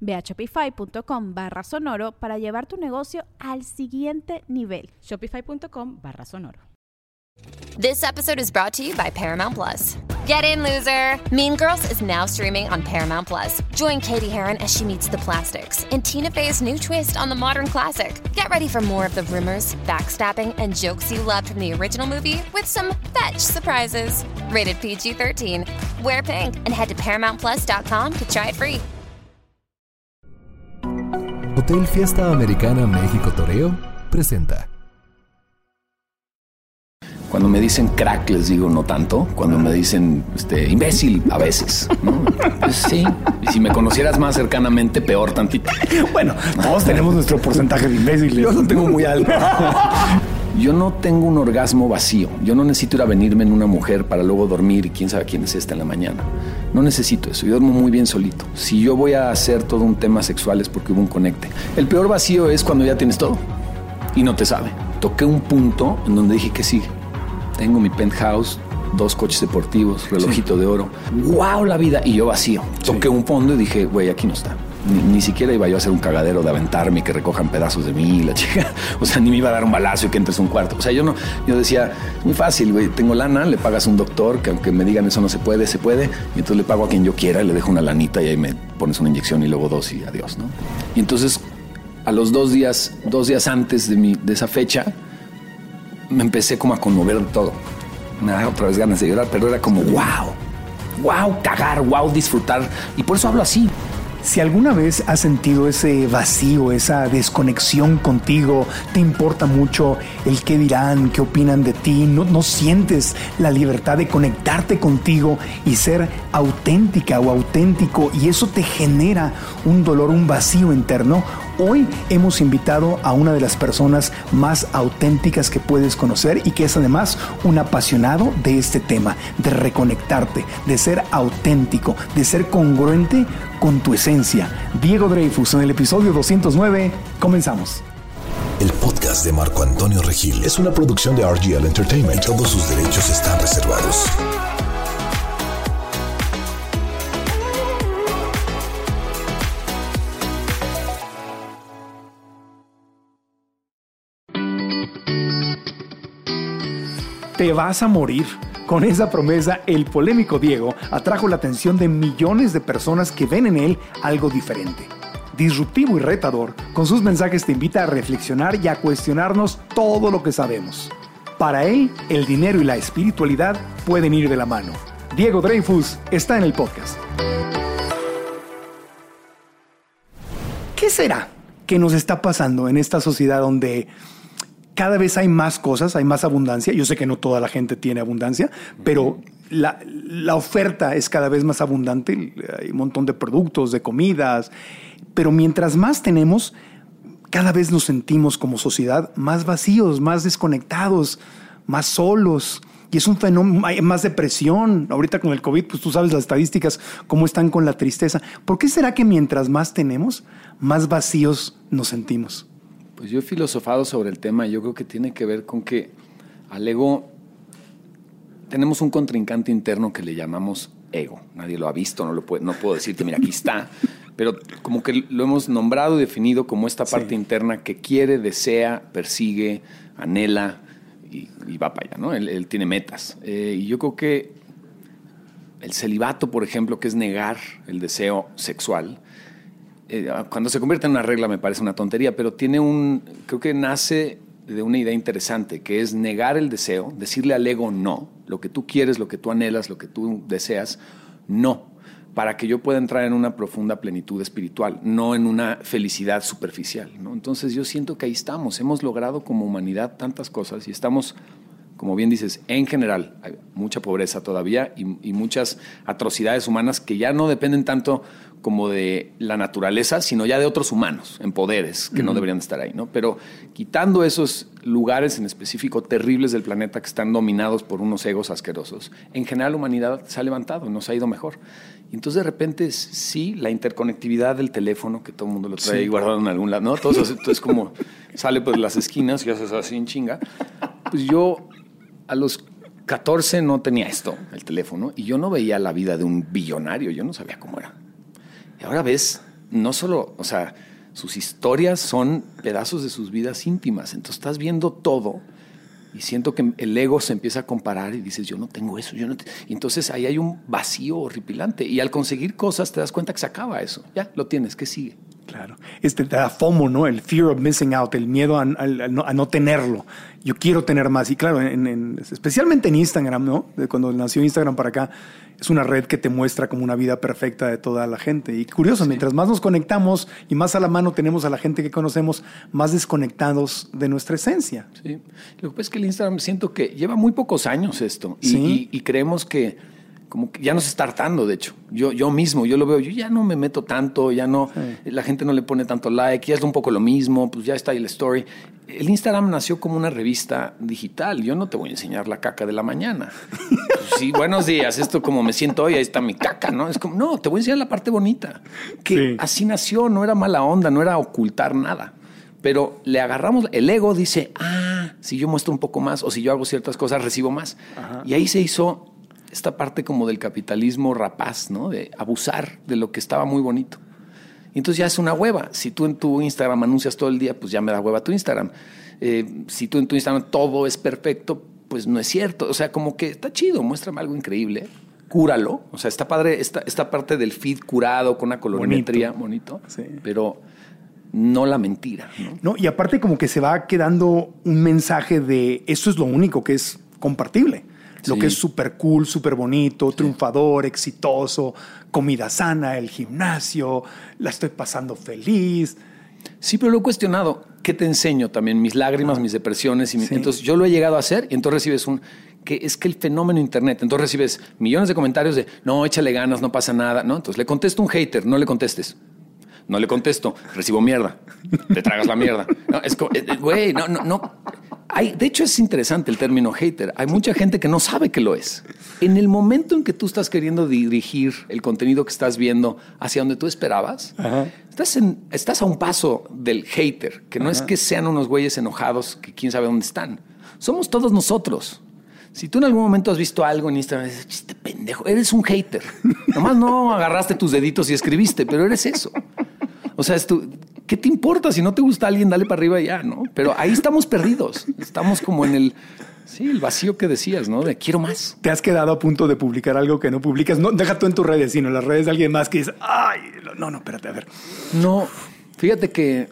Ve a shopify.com barra sonoro para llevar tu negocio al siguiente nivel. Shopify.com barra sonoro. This episode is brought to you by Paramount Plus. Get in, loser! Mean Girls is now streaming on Paramount Plus. Join Katie Heron as she meets the plastics in Tina Fey's new twist on the modern classic. Get ready for more of the rumors, backstabbing, and jokes you loved from the original movie with some fetch surprises. Rated PG 13. Wear pink and head to ParamountPlus.com to try it free. Hotel Fiesta Americana México Toreo presenta. Cuando me dicen crack les digo no tanto. Cuando me dicen este, imbécil a veces. ¿no? Pues sí. Y si me conocieras más cercanamente, peor tantito. Bueno, todos tenemos nuestro porcentaje de imbéciles. Yo lo tengo muy alto. Yo no tengo un orgasmo vacío. Yo no necesito ir a venirme en una mujer para luego dormir y quién sabe quién es esta en la mañana. No necesito eso. Yo duermo muy bien solito. Si yo voy a hacer todo un tema sexual es porque hubo un conecte. El peor vacío es cuando ya tienes todo y no te sabe. Toqué un punto en donde dije que sí. Tengo mi penthouse, dos coches deportivos, relojito de oro. ¡Wow! La vida. Y yo vacío. Toqué un fondo y dije, güey, aquí no está. Ni, ni, siquiera iba yo a hacer un cagadero de aventarme que recojan pedazos de mí, la chica. O sea, ni me iba a dar un balazo y que entres a un cuarto. O sea, yo no, yo decía, muy fácil, güey, tengo lana, le pagas a un doctor, que aunque me digan eso no se puede, se puede, y entonces le pago a quien yo quiera le dejo una lanita y ahí me pones una inyección y luego dos y adiós, ¿no? Y entonces, a los dos días, dos días antes de, mi, de esa fecha, me empecé como a conmover todo. Me da otra vez ganas de llorar, pero era como, wow, wow, cagar, wow, disfrutar. Y por eso hablo así. Si alguna vez has sentido ese vacío, esa desconexión contigo, te importa mucho el qué dirán, qué opinan de ti, no, no, sientes la libertad de conectarte contigo y ser auténtica o auténtico y eso te genera un dolor, un vacío interno, Hoy hemos invitado a una de las personas más auténticas que puedes conocer y que es además un apasionado de este tema, de reconectarte, de ser auténtico, de ser congruente con tu esencia. Diego Dreyfus en el episodio 209. Comenzamos. El podcast de Marco Antonio Regil es una producción de RGL Entertainment. Todos sus derechos están reservados. Te vas a morir. Con esa promesa, el polémico Diego atrajo la atención de millones de personas que ven en él algo diferente. Disruptivo y retador, con sus mensajes te invita a reflexionar y a cuestionarnos todo lo que sabemos. Para él, el dinero y la espiritualidad pueden ir de la mano. Diego Dreyfus está en el podcast. ¿Qué será que nos está pasando en esta sociedad donde cada vez hay más cosas, hay más abundancia. Yo sé que no toda la gente tiene abundancia, pero la, la, oferta es cada vez más abundante. Hay un montón de productos, de comidas. Pero mientras más tenemos, cada vez nos sentimos como sociedad más vacíos, más desconectados, más solos. Y es un fenómeno, hay más depresión. Ahorita con el COVID, pues tú sabes las estadísticas, cómo están con la tristeza. ¿Por qué será que mientras más tenemos, más vacíos nos sentimos? Pues yo he filosofado sobre el tema y yo creo que tiene que ver con que al ego tenemos un contrincante interno que le llamamos ego. Nadie lo ha visto, no, lo puede, no puedo decirte, mira, aquí está. Pero como que lo hemos nombrado y definido como esta parte sí. interna que quiere, desea, persigue, anhela y, y va para allá, ¿no? Él, él tiene metas. Eh, y yo creo que el celibato, por ejemplo, que es negar el deseo sexual, eh, cuando se convierte en una regla me parece una tontería, pero tiene un, creo que nace de una idea interesante, que es negar el deseo, decirle al ego no, lo que tú quieres, lo que tú anhelas, lo que tú deseas, no, para que yo pueda entrar en una profunda plenitud espiritual, no en una felicidad superficial. ¿no? Entonces yo siento que ahí estamos, hemos logrado como humanidad tantas cosas y estamos como bien dices, en general hay mucha pobreza todavía y, muchas atrocidades humanas que ya no dependen tanto como de la naturaleza, sino ya de otros humanos en poderes que uh -huh. no deberían estar ahí, ¿no? Pero quitando esos lugares en específico terribles del planeta que están dominados por unos egos asquerosos, en general la humanidad se ha levantado, nos ha ido mejor. Y entonces de repente sí, la interconectividad del teléfono, que todo el mundo lo trae sí. guardado en algún lado, ¿no? Todo eso, entonces como sale por las esquinas y haces así en chinga. Pues yo a los 14 no tenía esto, el teléfono, y yo no veía la vida de un billonario, yo no sabía cómo era. Y ahora ves, no solo, o sea, sus historias son pedazos de sus vidas íntimas, entonces estás viendo todo y siento que el ego se empieza a comparar y dices, yo no tengo eso, yo no y entonces ahí hay un vacío horripilante. Y al conseguir cosas te das cuenta que se acaba eso, ya lo tienes, ¿qué sigue? Claro, este te da FOMO, ¿no? El fear of missing out, el miedo a, a, a, no, a no, tenerlo. Yo quiero tener más. Y claro, en, en, especialmente en Instagram, ¿no? De cuando nació Instagram para acá, es una red que te muestra como una vida perfecta de toda la gente. Y curioso, sí. mientras más nos conectamos y más a la mano tenemos a la gente que conocemos, más desconectados de nuestra esencia. Sí. Lo que pasa es que el Instagram siento que lleva muy pocos años esto. Y, sí. y, y creemos que como que ya nos está hartando, de hecho. Yo, yo mismo, yo lo veo, yo ya no me meto tanto, ya no, sí. la gente no le pone tanto like, ya es un poco lo mismo, pues ya está ahí el story. El Instagram nació como una revista digital, yo no te voy a enseñar la caca de la mañana. pues sí, buenos días, esto como me siento hoy, ahí está mi caca, ¿no? Es como, no, te voy a enseñar la parte bonita. Que sí. así nació, no era mala onda, no era ocultar nada. Pero le agarramos, el ego dice, ah, si yo muestro un poco más o si yo hago ciertas cosas, recibo más. Ajá. Y ahí se hizo esta parte como del capitalismo rapaz, ¿no? De abusar de lo que estaba muy bonito. Y entonces ya es una hueva. Si tú en tu Instagram anuncias todo el día, pues ya me da hueva tu Instagram. Eh, si tú en tu Instagram todo es perfecto, pues no es cierto. O sea, como que está chido, muéstrame algo increíble. Cúralo. O sea, está padre esta, esta parte del feed curado con una colorimetría bonito, bonito sí. pero no la mentira. ¿no? no, y aparte como que se va quedando un mensaje de eso es lo único que es compartible lo sí. que es súper cool, súper bonito, sí. triunfador, exitoso, comida sana, el gimnasio, la estoy pasando feliz. Sí, pero lo he cuestionado. ¿Qué te enseño también? Mis lágrimas, ah. mis depresiones. Y mi... sí. Entonces yo lo he llegado a hacer y entonces recibes un... que es que el fenómeno Internet, entonces recibes millones de comentarios de, no, échale ganas, no pasa nada. ¿no? Entonces le contesto un hater, no le contestes. No le contesto, recibo mierda. Te tragas la mierda. No, es como, güey, no, no, no. Hay, de hecho, es interesante el término hater. Hay mucha gente que no sabe que lo es. En el momento en que tú estás queriendo dirigir el contenido que estás viendo hacia donde tú esperabas, estás, en, estás, a un paso del hater, que no Ajá. es que sean unos güeyes enojados que quién sabe dónde están. Somos todos nosotros. Si tú en algún momento has visto algo en Instagram, dices, chiste pendejo, eres un hater. Nomás no agarraste tus deditos y escribiste, pero eres eso. O sea, es tu, ¿qué te importa? Si no te gusta alguien, dale para arriba y ya, ¿no? Pero ahí estamos perdidos. Estamos como en el, sí, el vacío que decías, ¿no? De quiero más. Te has quedado a punto de publicar algo que no publicas. No, deja tú en tus redes, sino en las redes de alguien más que dice, ay, no, no, espérate, a ver. No, fíjate que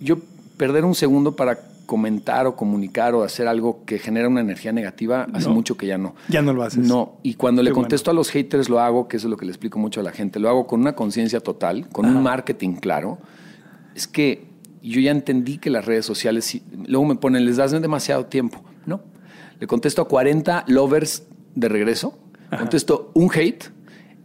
yo perder un segundo para comentar o comunicar o hacer algo que genera una energía negativa, hace no, mucho que ya no. Ya no lo haces. No, y cuando Qué le contesto bueno. a los haters lo hago, que eso es lo que le explico mucho a la gente, lo hago con una conciencia total, con Ajá. un marketing claro. Es que yo ya entendí que las redes sociales, luego me ponen, les das demasiado tiempo. No, le contesto a 40 lovers de regreso, Ajá. contesto un hate,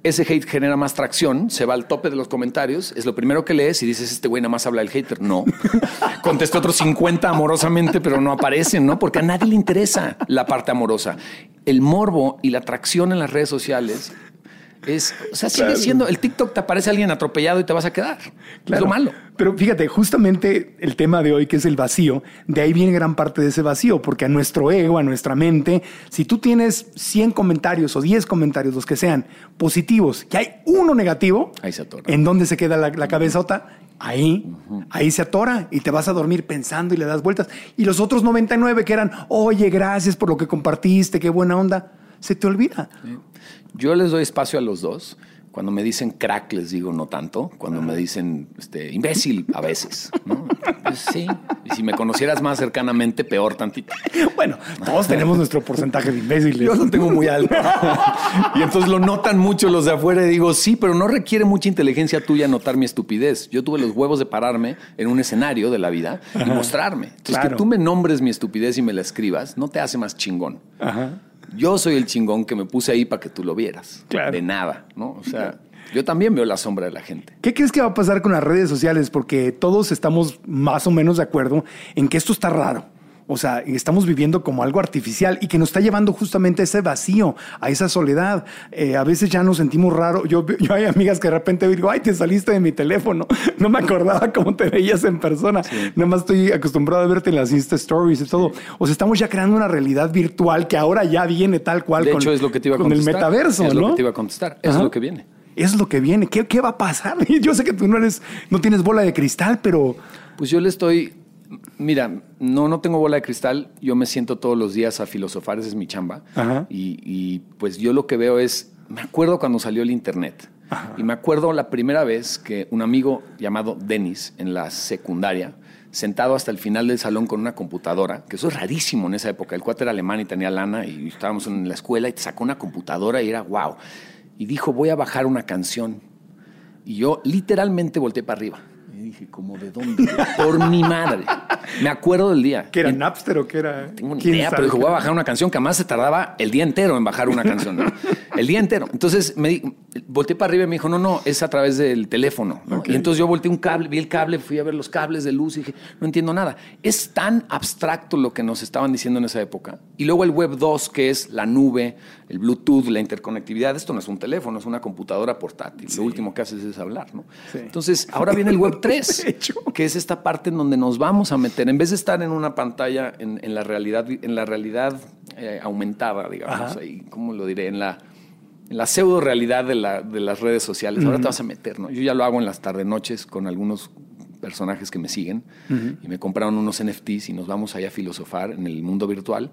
ese hate genera más tracción, se va al tope de los comentarios, es lo primero que lees y dices, este güey nada más habla el hater. No. Contesté otros 50 amorosamente, pero no aparecen, ¿no? Porque a nadie le interesa la parte amorosa. El morbo y la atracción en las redes sociales es, o sea, sigue claro. siendo, el TikTok te aparece alguien atropellado y te vas a quedar. Claro. Es lo malo. Pero fíjate, justamente el tema de hoy, que es el vacío, de ahí viene gran parte de ese vacío, porque a nuestro ego, a nuestra mente, si tú tienes 100 comentarios o 10 comentarios, los que sean positivos, que hay uno negativo, ahí se atora. ¿En dónde se queda la, la cabezota? Ahí, uh -huh. ahí se atora y te vas a dormir pensando y le das vueltas. Y los otros 99 que eran, oye, gracias por lo que compartiste, qué buena onda, se te olvida. Sí. Yo les doy espacio a los dos. Cuando me dicen crack, les digo no tanto. Cuando me dicen este, imbécil, a veces. ¿no? Pues sí. Y si me conocieras más cercanamente, peor tantito. Bueno, todos tenemos nuestro porcentaje de imbéciles. Yo lo tengo muy alto. y entonces lo notan mucho los de afuera y digo, sí, pero no requiere mucha inteligencia tuya notar mi estupidez. Yo tuve los huevos de pararme en un escenario de la vida y mostrarme. Entonces, Claro. que tú me nombres mi estupidez y me la escribas, no te hace más chingón. Ajá. Yo soy el chingón que me puse ahí para que tú lo vieras. Claro. De nada, ¿no? O sea, yo también veo la sombra de la gente. ¿Qué crees que va a pasar con las redes sociales? Porque todos estamos más o menos de acuerdo en que esto está raro. O sea, estamos viviendo como algo artificial y que nos está llevando justamente a ese vacío, a esa soledad. Eh, a veces ya nos sentimos raro. Yo, yo hay amigas que de repente digo, ay, te saliste de mi teléfono. No me acordaba cómo te veías en persona. Nada más estoy acostumbrado a verte en las Insta Stories y todo. O sea, estamos ya creando una realidad virtual que ahora ya viene tal cual De con, hecho, es lo que te iba a con el metaverso, Es ¿no? lo que te iba a contestar. Eso es lo que viene. Es lo que viene. ¿Qué, qué va a pasar? Yo sé que tú no eres, no tienes bola de cristal, pero Pues yo le estoy. Mira, no, no tengo bola de cristal. Yo me siento todos los días a filosofar, esa es mi chamba. Ajá. Y, y, pues yo lo que veo es. Me acuerdo cuando salió el Internet. Y me acuerdo la primera vez que un amigo llamado Dennis en la secundaria, sentado hasta el final del salón con una computadora, que eso es rarísimo en esa época. El cuate era alemán y tenía lana y estábamos en la escuela y sacó una computadora y era wow. Y dijo, voy a bajar una canción. Y yo literalmente volteé para arriba. Dije, ¿como de dónde? Por mi madre. Me acuerdo del día. ¿qué era Y Napster o qué era? tengo una ¿Quién idea, pero dijo, voy a bajar una canción que además se tardaba el día entero en bajar una canción. ¿no? El día entero. Entonces me di- volteé para arriba y me dijo, no, no, es a través del teléfono. ¿no? Y entonces yo volteé un cable, vi el cable, fui a ver los cables de luz y dije, no entiendo nada. Es tan abstracto lo que nos estaban diciendo en esa época. Y luego el Web 2, que es la nube, el Bluetooth, la interconectividad. Esto no es un teléfono, es una computadora portátil. Lo último que haces es hablar. ¿no? Entonces ahora viene el Web 3, De hecho. que es esta parte en donde nos vamos a meter. En vez de estar en una pantalla, en, en la realidad, en la realidad eh, aumentada, digamos, ahí, ¿cómo lo diré? En la, en la pseudo realidad de, la- de las redes sociales. Ahora te vas a meter, ¿no? Yo ya lo hago en las tarde noches con algunos personajes que me siguen y me compraron unos NFTs y nos vamos allá a filosofar en el mundo virtual.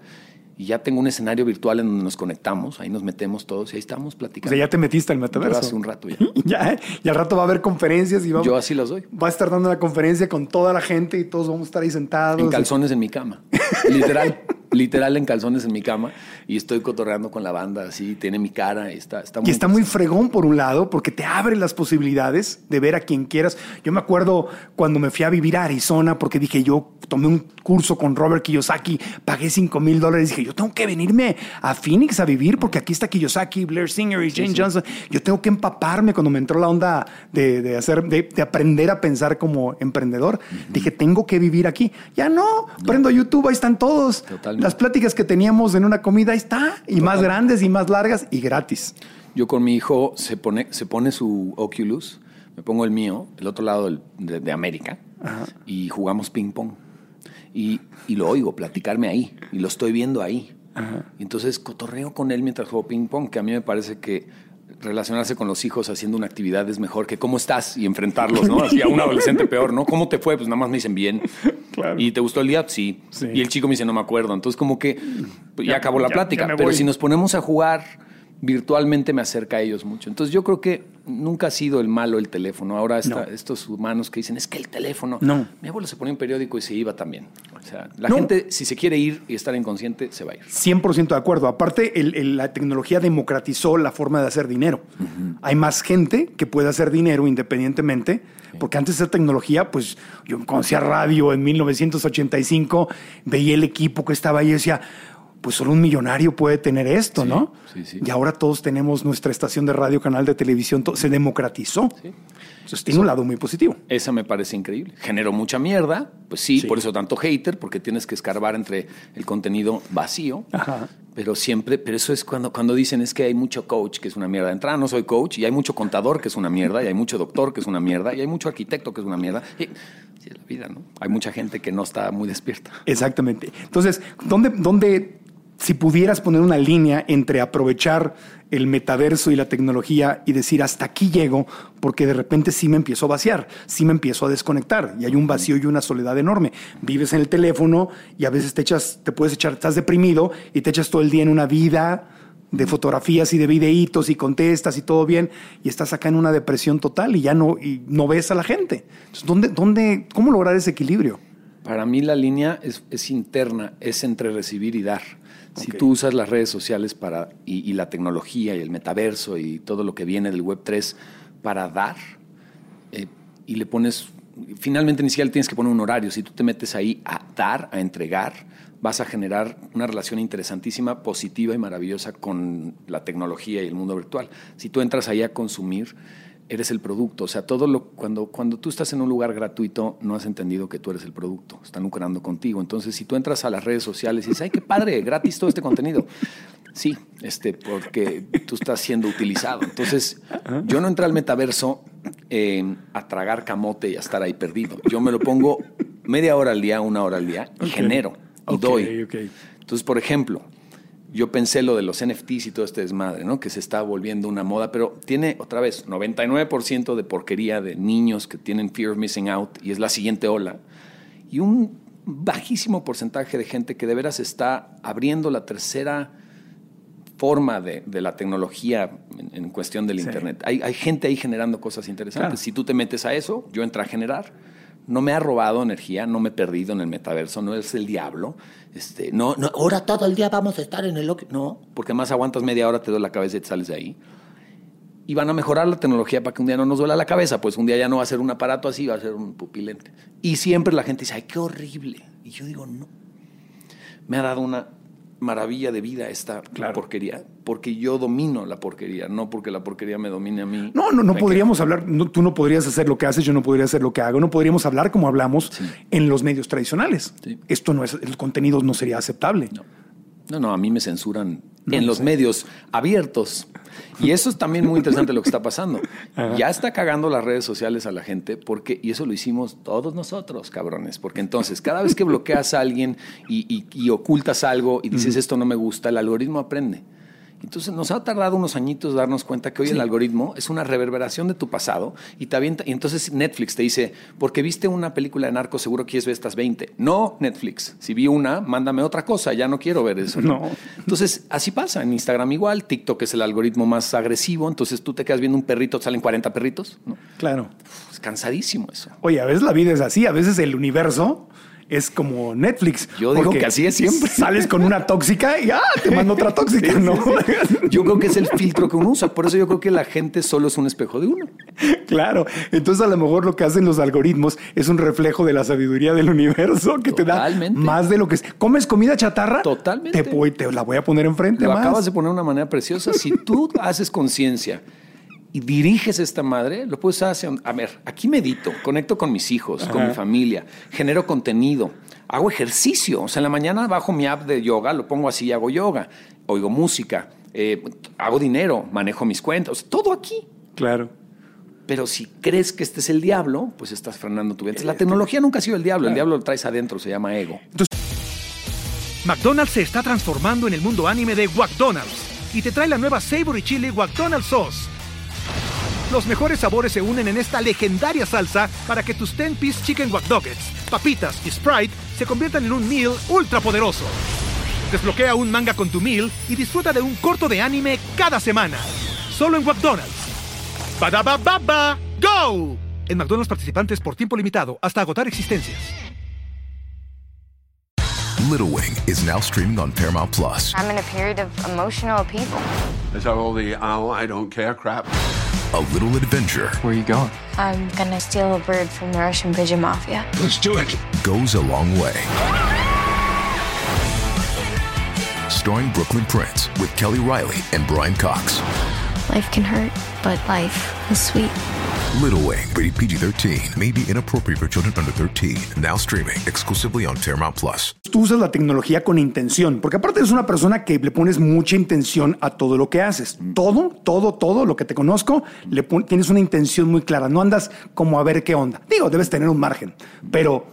Y ya tengo un escenario virtual en donde nos conectamos, ahí nos metemos todos y ahí estamos O platicando. sea, ya te metiste al Yo metaverso. hace un rato ya. ya, ¿eh? y al rato va a haber conferencias y va, Yo así los doy. va a estar dando la conferencia con toda la gente y todos vamos a estar ahí sentados. En calzones en mi cama. Literal. literal en calzones en mi cama. Y estoy cotorreando con la banda así. Tiene mi cara. Y está, está Y está muy fregón por un lado, porque te abre las posibilidades de ver a quien quieras. Yo me acuerdo cuando me fui a vivir a Arizona, porque dije, yo tomé un curso con Robert Kiyosaki, pagué 5 mil dólares. Dije, yo tengo que venirme a Phoenix a vivir, porque aquí está Kiyosaki, Blair Singer y Jane Johnson. Yo tengo que empaparme cuando me entró la onda de, de hacer, de, de aprender a pensar como emprendedor. Dije, tengo que vivir aquí. Ya no, prendo YouTube, ahí están todos. Totalmente. Las pláticas que teníamos en una comida, ahí está. Y más grandes y más largas y gratis. Yo con mi hijo se pone, se pone su Oculus. Me pongo el mío, el otro lado del- de, de América. Y jugamos ping pong. Y, y lo oigo platicarme ahí. Y lo estoy viendo ahí. Entonces cotorreo con él mientras juego ping pong, que a mí me parece que relacionarse con los hijos haciendo una actividad es mejor que cómo estás y enfrentarlos, ¿no? Así a un adolescente peor, ¿no? ¿Cómo te fue? Pues nada más me dicen bien. Claro. ¿Y te gustó el día? Sí. Sí. Y el chico me dice, no me acuerdo. Entonces como que pues, ya, Ya- acabó la ya- plática. ya Pero si nos ponemos a jugar virtualmente me acerca a ellos mucho. Entonces yo creo que nunca ha sido el malo el teléfono. Ahora está- No. estos humanos que dicen, es que el teléfono... No. Mi abuelo se ponía un periódico y se iba también. O sea, la No. gente, si se quiere ir y estar inconsciente, se va a ir. 100% de acuerdo. Aparte, el- el- la tecnología democratizó la forma de hacer dinero. Hay más gente que puede hacer dinero independientemente, porque antes esa tecnología, pues yo conocía radio en 1985, veía el equipo que estaba ahí y decía, pues solo un millonario puede tener esto, Sí, ¿no? sí, sí. Y ahora todos tenemos nuestra estación de radio, canal de televisión, to- se democratizó. Entonces tiene un lado muy positivo. Esa me parece increíble. Generó mucha mierda, pues sí, por eso tanto hater, porque tienes que escarbar entre el contenido vacío. Ajá. Pero siempre, pero eso es cuando, cuando dicen es que hay mucho coach que es una mierda. De entrada no soy coach, y hay mucho contador que es una mierda, y hay mucho doctor que es una mierda, y hay mucho arquitecto que es una mierda. Y, sí, es la vida, ¿no? Hay mucha gente que no está muy despierta. Exactamente. Entonces, ¿dónde, dónde, si pudieras poner una línea entre aprovechar el metaverso y la tecnología y decir hasta aquí llego, porque de repente sí me empiezo a vaciar, sí me empiezo a desconectar y hay un vacío y una soledad enorme. Vives en el teléfono y a veces te echas, te puedes echar, estás deprimido y te echas todo el día en una vida de fotografías y de videitos y contestas y todo bien, y estás acá en una depresión total y ya no, y no ves a la gente. Entonces, ¿dónde, dónde, ¿cómo lograr ese equilibrio? Para mí la línea es, es interna, es entre recibir y dar. Si tú usas las redes sociales para, y, y la tecnología y el metaverso y todo lo que viene del Web 3 para dar, eh, y le pones, finalmente ni siquiera le tienes que poner un horario, si tú te metes ahí a dar, a entregar, vas a generar una relación interesantísima, positiva y maravillosa con la tecnología y el mundo virtual. Si tú entras ahí a consumir, eres el producto. O sea, todo lo cuando, cuando tú estás en un lugar gratuito, no has entendido que tú eres el producto. Están lucrando contigo. Entonces, si tú entras a las redes sociales y dices, ay, qué padre, gratis todo este contenido. Sí, este, porque tú estás siendo utilizado. Entonces, yo no entré al metaverso eh, a tragar camote y a estar ahí perdido. Yo me lo pongo media hora al día, una hora al día y genero y doy. Entonces, por ejemplo, yo pensé lo de los NFTs y todo este desmadre, ¿no? Que se está volviendo una moda, pero tiene otra vez 99% de porquería de niños que tienen fear of missing out y es la siguiente ola. Y un bajísimo porcentaje de gente que de veras está abriendo la tercera forma de, de la tecnología en, en cuestión del Sí. Internet. Hay, hay gente ahí generando cosas interesantes. Claro. Si tú te metes a eso, yo entré a generar. No me ha robado energía, no me he perdido en el metaverso, no es el diablo. Este, no, no, ahora todo el día vamos a estar en el... No, porque más aguantas media hora, te duele la cabeza y te sales de ahí. Y van a mejorar la tecnología para que un día no nos duela la cabeza, pues un día ya no va a ser un aparato así, va a ser un pupilente. Y siempre la gente dice, ay, qué horrible. Y yo digo, no. Me ha dado una maravilla de vida esta Claro. porquería, porque yo domino la porquería, no porque la porquería me domine a mí. No, no, no podríamos hablar, no, tú no podrías hacer lo que haces, yo no podría hacer lo que hago, no podríamos hablar como hablamos en los medios tradicionales. Sí. Esto no es, el contenido no sería aceptable. No. No, no, a mí me censuran No, en los medios abiertos. Y eso es también muy interesante lo que está pasando. Ya está cagando las redes sociales a la gente porque, y eso lo hicimos todos nosotros, cabrones, porque entonces cada vez que bloqueas a alguien y, y- y ocultas algo y dices esto no me gusta, el algoritmo aprende. Entonces nos ha tardado unos añitos darnos cuenta que hoy el algoritmo es una reverberación de tu pasado y te avienta, y entonces Netflix te dice, porque viste una película de narco, seguro quieres ver estas 20. No, Netflix, si vi una, mándame otra cosa, ya no quiero ver eso. No. Entonces, así pasa, en Instagram igual, TikTok es el algoritmo más agresivo, entonces tú te quedas viendo un perrito, salen 40 perritos, ¿no? Claro. Es cansadísimo eso. Oye, a veces la vida es así, a veces el universo es como Netflix. Yo digo que así es siempre. Sales con una tóxica y ah, te mando otra tóxica, Sí, ¿no? sí, sí. Yo creo que es el filtro que uno usa, por eso yo creo que la gente solo es un espejo de uno. Claro, entonces a lo mejor lo que hacen los algoritmos es un reflejo de la sabiduría del universo que Totalmente. te da más de lo que es. ¿Comes comida chatarra? Totalmente. Te, voy- te la voy a poner enfrente Lo más. acabas de poner de una manera preciosa. Si tú haces conciencia y diriges esta madre, lo puedes hacer. A ver, aquí medito, conecto con mis hijos, con mi familia, genero contenido, hago ejercicio. O sea, en la mañana bajo mi app de yoga, lo pongo así y hago yoga, oigo música, eh, hago dinero, manejo mis cuentas, todo aquí. Claro. Pero si crees que este es el diablo, pues estás frenando tu vida. Entonces, la tecnología nunca ha sido el diablo, el diablo lo traes adentro, se llama ego. McDonald's se está transformando en el mundo anime de McDonald's y te trae la nueva Savory Chili McDonald's Sauce. Los mejores sabores se unen en esta legendaria salsa para que tus 10-piece chicken wack Nuggets, papitas y Sprite se conviertan en un meal ultra poderoso. Desbloquea un manga con tu meal y disfruta de un corto de anime cada semana. Solo en McDonald's. Badaba baba, go! En McDonald's participantes por tiempo limitado hasta agotar existencias. Little Wing is now streaming on Paramount Plus. I'm in a period of emotional upheaval. Is that all the oh, I don't care crap? A little adventure Where are you going? I'm gonna steal a bird from the Russian pigeon mafia. Let's do it. goes a long way. Starring Brooklyn Prince with Kelly Riley and Brian Cox. Life can hurt, but life is sweet. Little Wing, rated PG 13, may be inappropriate for children under 13. Now streaming exclusively on Paramount Plus. Tú usas la tecnología con intención, porque aparte eres una persona que le pones mucha intención a todo lo que haces. Todo, todo, todo lo que te conozco, le pon- tienes una intención muy clara. No andas como a ver qué onda. Digo, debes tener un margen, pero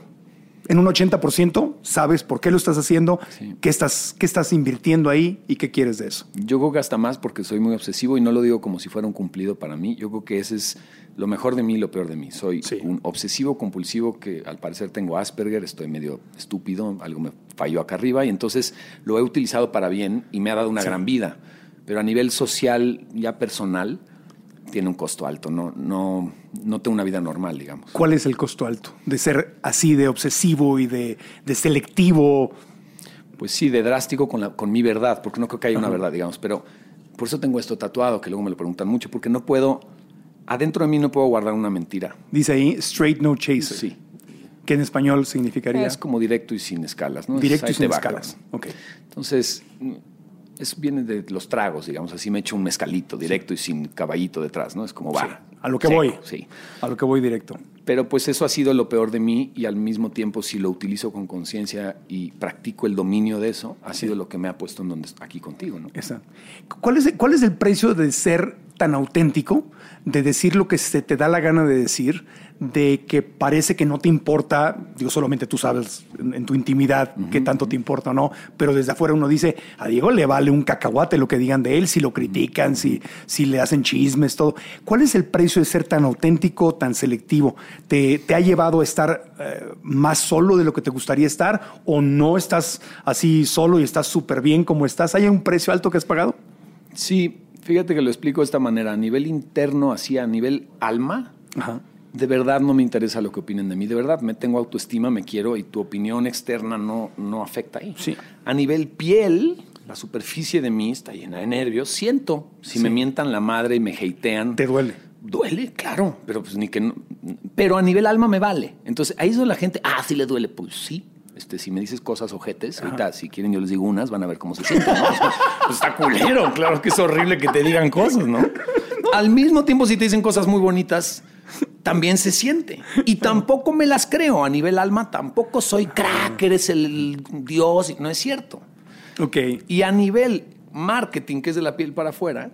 en un 80% sabes por qué lo estás haciendo, qué, estás, qué estás invirtiendo ahí y qué quieres de eso. Yo creo que hasta más porque soy muy obsesivo y no lo digo como si fuera un cumplido para mí. Yo creo que ese es lo mejor de mí y lo peor de mí. Soy Sí. un obsesivo compulsivo que al parecer tengo Asperger, estoy medio estúpido, algo me falló acá arriba y entonces lo he utilizado para bien y me ha dado una gran vida. Pero a nivel social, ya personal, tiene un costo alto. No, no, no tengo una vida normal, digamos. ¿Cuál es el costo alto de ser así de obsesivo y de, de selectivo? Pues sí, de drástico con, la, con mi verdad, porque no creo que haya una verdad, digamos. Pero por eso tengo esto tatuado, que luego me lo preguntan mucho, porque no puedo, adentro de mí no puedo guardar una mentira. Dice ahí, straight no chaser. Sí. Que en español significaría. Es como directo y sin escalas, ¿no? Directo y sin escalas. cabrón. Ok. Entonces, eso viene de los tragos, digamos. Así me echo un mezcalito directo y sin caballito detrás, ¿no? Es como va. Sí, a lo que seco, voy. Sí. A lo que voy directo. Pero pues eso ha sido lo peor de mí y al mismo tiempo si lo utilizo con conciencia y practico el dominio de eso, ha sido lo que me ha puesto en donde aquí contigo, ¿no? ¿Cuál es, ¿Cuál es el precio de ser tan auténtico, de decir lo que se te da la gana de decir, de que parece que no te importa, digo, solamente tú sabes en, en tu intimidad qué tanto te importa o no, pero desde afuera uno dice, a Diego le vale un cacahuate lo que digan de él, si lo critican, si, si le hacen chismes, todo. ¿Cuál es el precio de ser tan auténtico, tan selectivo? ¿Te, te ha llevado a estar eh, más solo de lo que te gustaría estar o no estás así solo y estás súper bien como estás? ¿Hay un precio alto que has pagado? Sí, fíjate que lo explico de esta manera, a nivel interno, así a nivel alma, Ajá. de verdad no me interesa lo que opinen de mí, de verdad me tengo autoestima, me quiero y tu opinión externa no, no afecta ahí. Sí. A nivel piel, la superficie de mí está llena de nervios, siento, si me mientan la madre y me hatean. ¿Te duele? Duele, claro, pero pues ni que no- pero a nivel alma me vale. Entonces, ahí es donde la gente, ah, sí le duele, pues sí. Este, si me dices cosas ojetes, ahorita si quieren yo les digo unas, van a ver cómo se sienten. ¿no? Pues está culero, claro que es horrible que te digan cosas, ¿no? Al mismo tiempo, si te dicen cosas muy bonitas, también se siente. Y tampoco me las creo a nivel alma, tampoco soy crack, eres el dios, no es cierto. Ok. Y a nivel marketing, que es de la piel para afuera,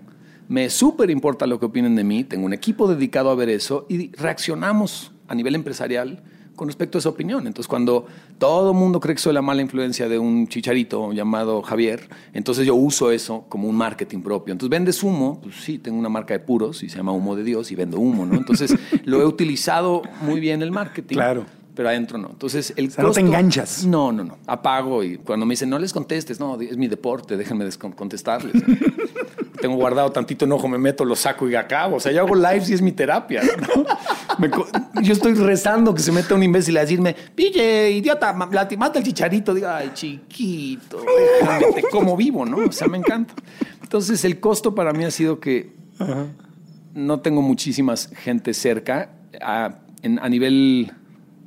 me súper importa lo que opinen de mí. Tengo un equipo dedicado a ver eso y reaccionamos a nivel empresarial con respecto a esa opinión. Entonces, cuando todo mundo cree que soy la mala influencia de un chicharito llamado Javier, entonces yo uso eso como un marketing propio. Entonces, ¿vendes humo? Pues sí, tengo una marca de puros y se llama Humo de Dios y vendo humo, ¿no? Entonces, lo he utilizado muy bien el marketing. Claro. Pero adentro no. Entonces, el sea, no te enganchas. No, no, no. Apago y cuando me dicen, no les contestes, no, es mi deporte, déjenme contestarles. Tengo guardado tantito enojo, me meto, lo saco y acabo. O sea, yo hago lives y es mi terapia. ¿no? Me co- yo estoy rezando que se meta un imbécil a decirme, pille, idiota, ma- lastimaste el chicharito. Digo, ay, chiquito, déjame, como vivo, ¿no? O sea, me encanta. Entonces, el costo para mí ha sido que no tengo muchísimas gente cerca. A, en- a nivel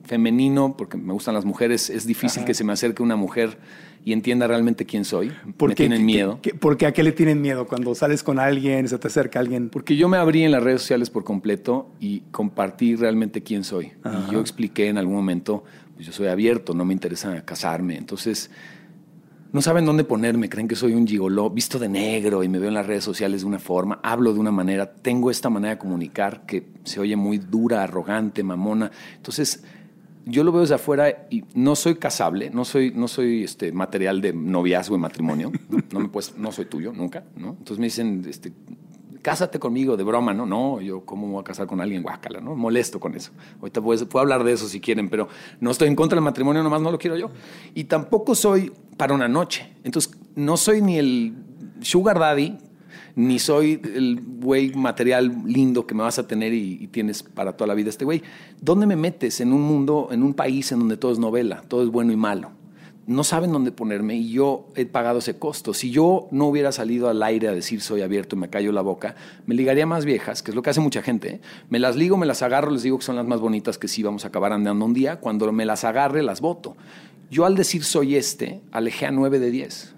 femenino, porque me gustan las mujeres, es difícil que se me acerque una mujer y entienda realmente quién soy. ¿Por me qué? tienen ¿Qué- miedo. qué- ¿Por qué a qué le tienen miedo cuando sales con alguien, se te acerca alguien? Porque yo me abrí en las redes sociales por completo y compartí realmente quién soy. Y yo expliqué en algún momento, pues yo soy abierto, no me interesa casarme. Entonces, no saben dónde ponerme, creen que soy un gigoló, visto de negro y me veo en las redes sociales de una forma, hablo de una manera, tengo esta manera de comunicar que se oye muy dura, arrogante, mamona. Entonces, yo lo veo desde afuera y no soy casable, no soy, no soy este, material de noviazgo y matrimonio, no, me puedes, no soy tuyo, nunca, ¿no? Entonces me dicen, este, cásate conmigo de broma, ¿no? No, yo cómo me voy a casar con alguien, guácala, ¿no? Molesto con eso. Ahorita puedo, puedo hablar de eso si quieren, pero no estoy en contra del matrimonio, nomás no lo quiero yo. Y tampoco soy para una noche. Entonces, no soy ni el sugar daddy, ni soy el güey material lindo que me vas a tener y, tienes para toda la vida este güey. ¿Dónde me metes en un mundo, en un país en donde todo es novela, todo es bueno y malo? No saben dónde ponerme y yo he pagado ese costo. Si yo no hubiera salido al aire a decir soy abierto y me callo la boca, me ligaría más viejas, que es lo que hace mucha gente. ¿eh? Me las ligo, me las agarro, les digo que son las más bonitas que sí vamos a acabar andando un día. Cuando me las agarre, las voto. Yo al decir soy este, alejé a nueve de diez.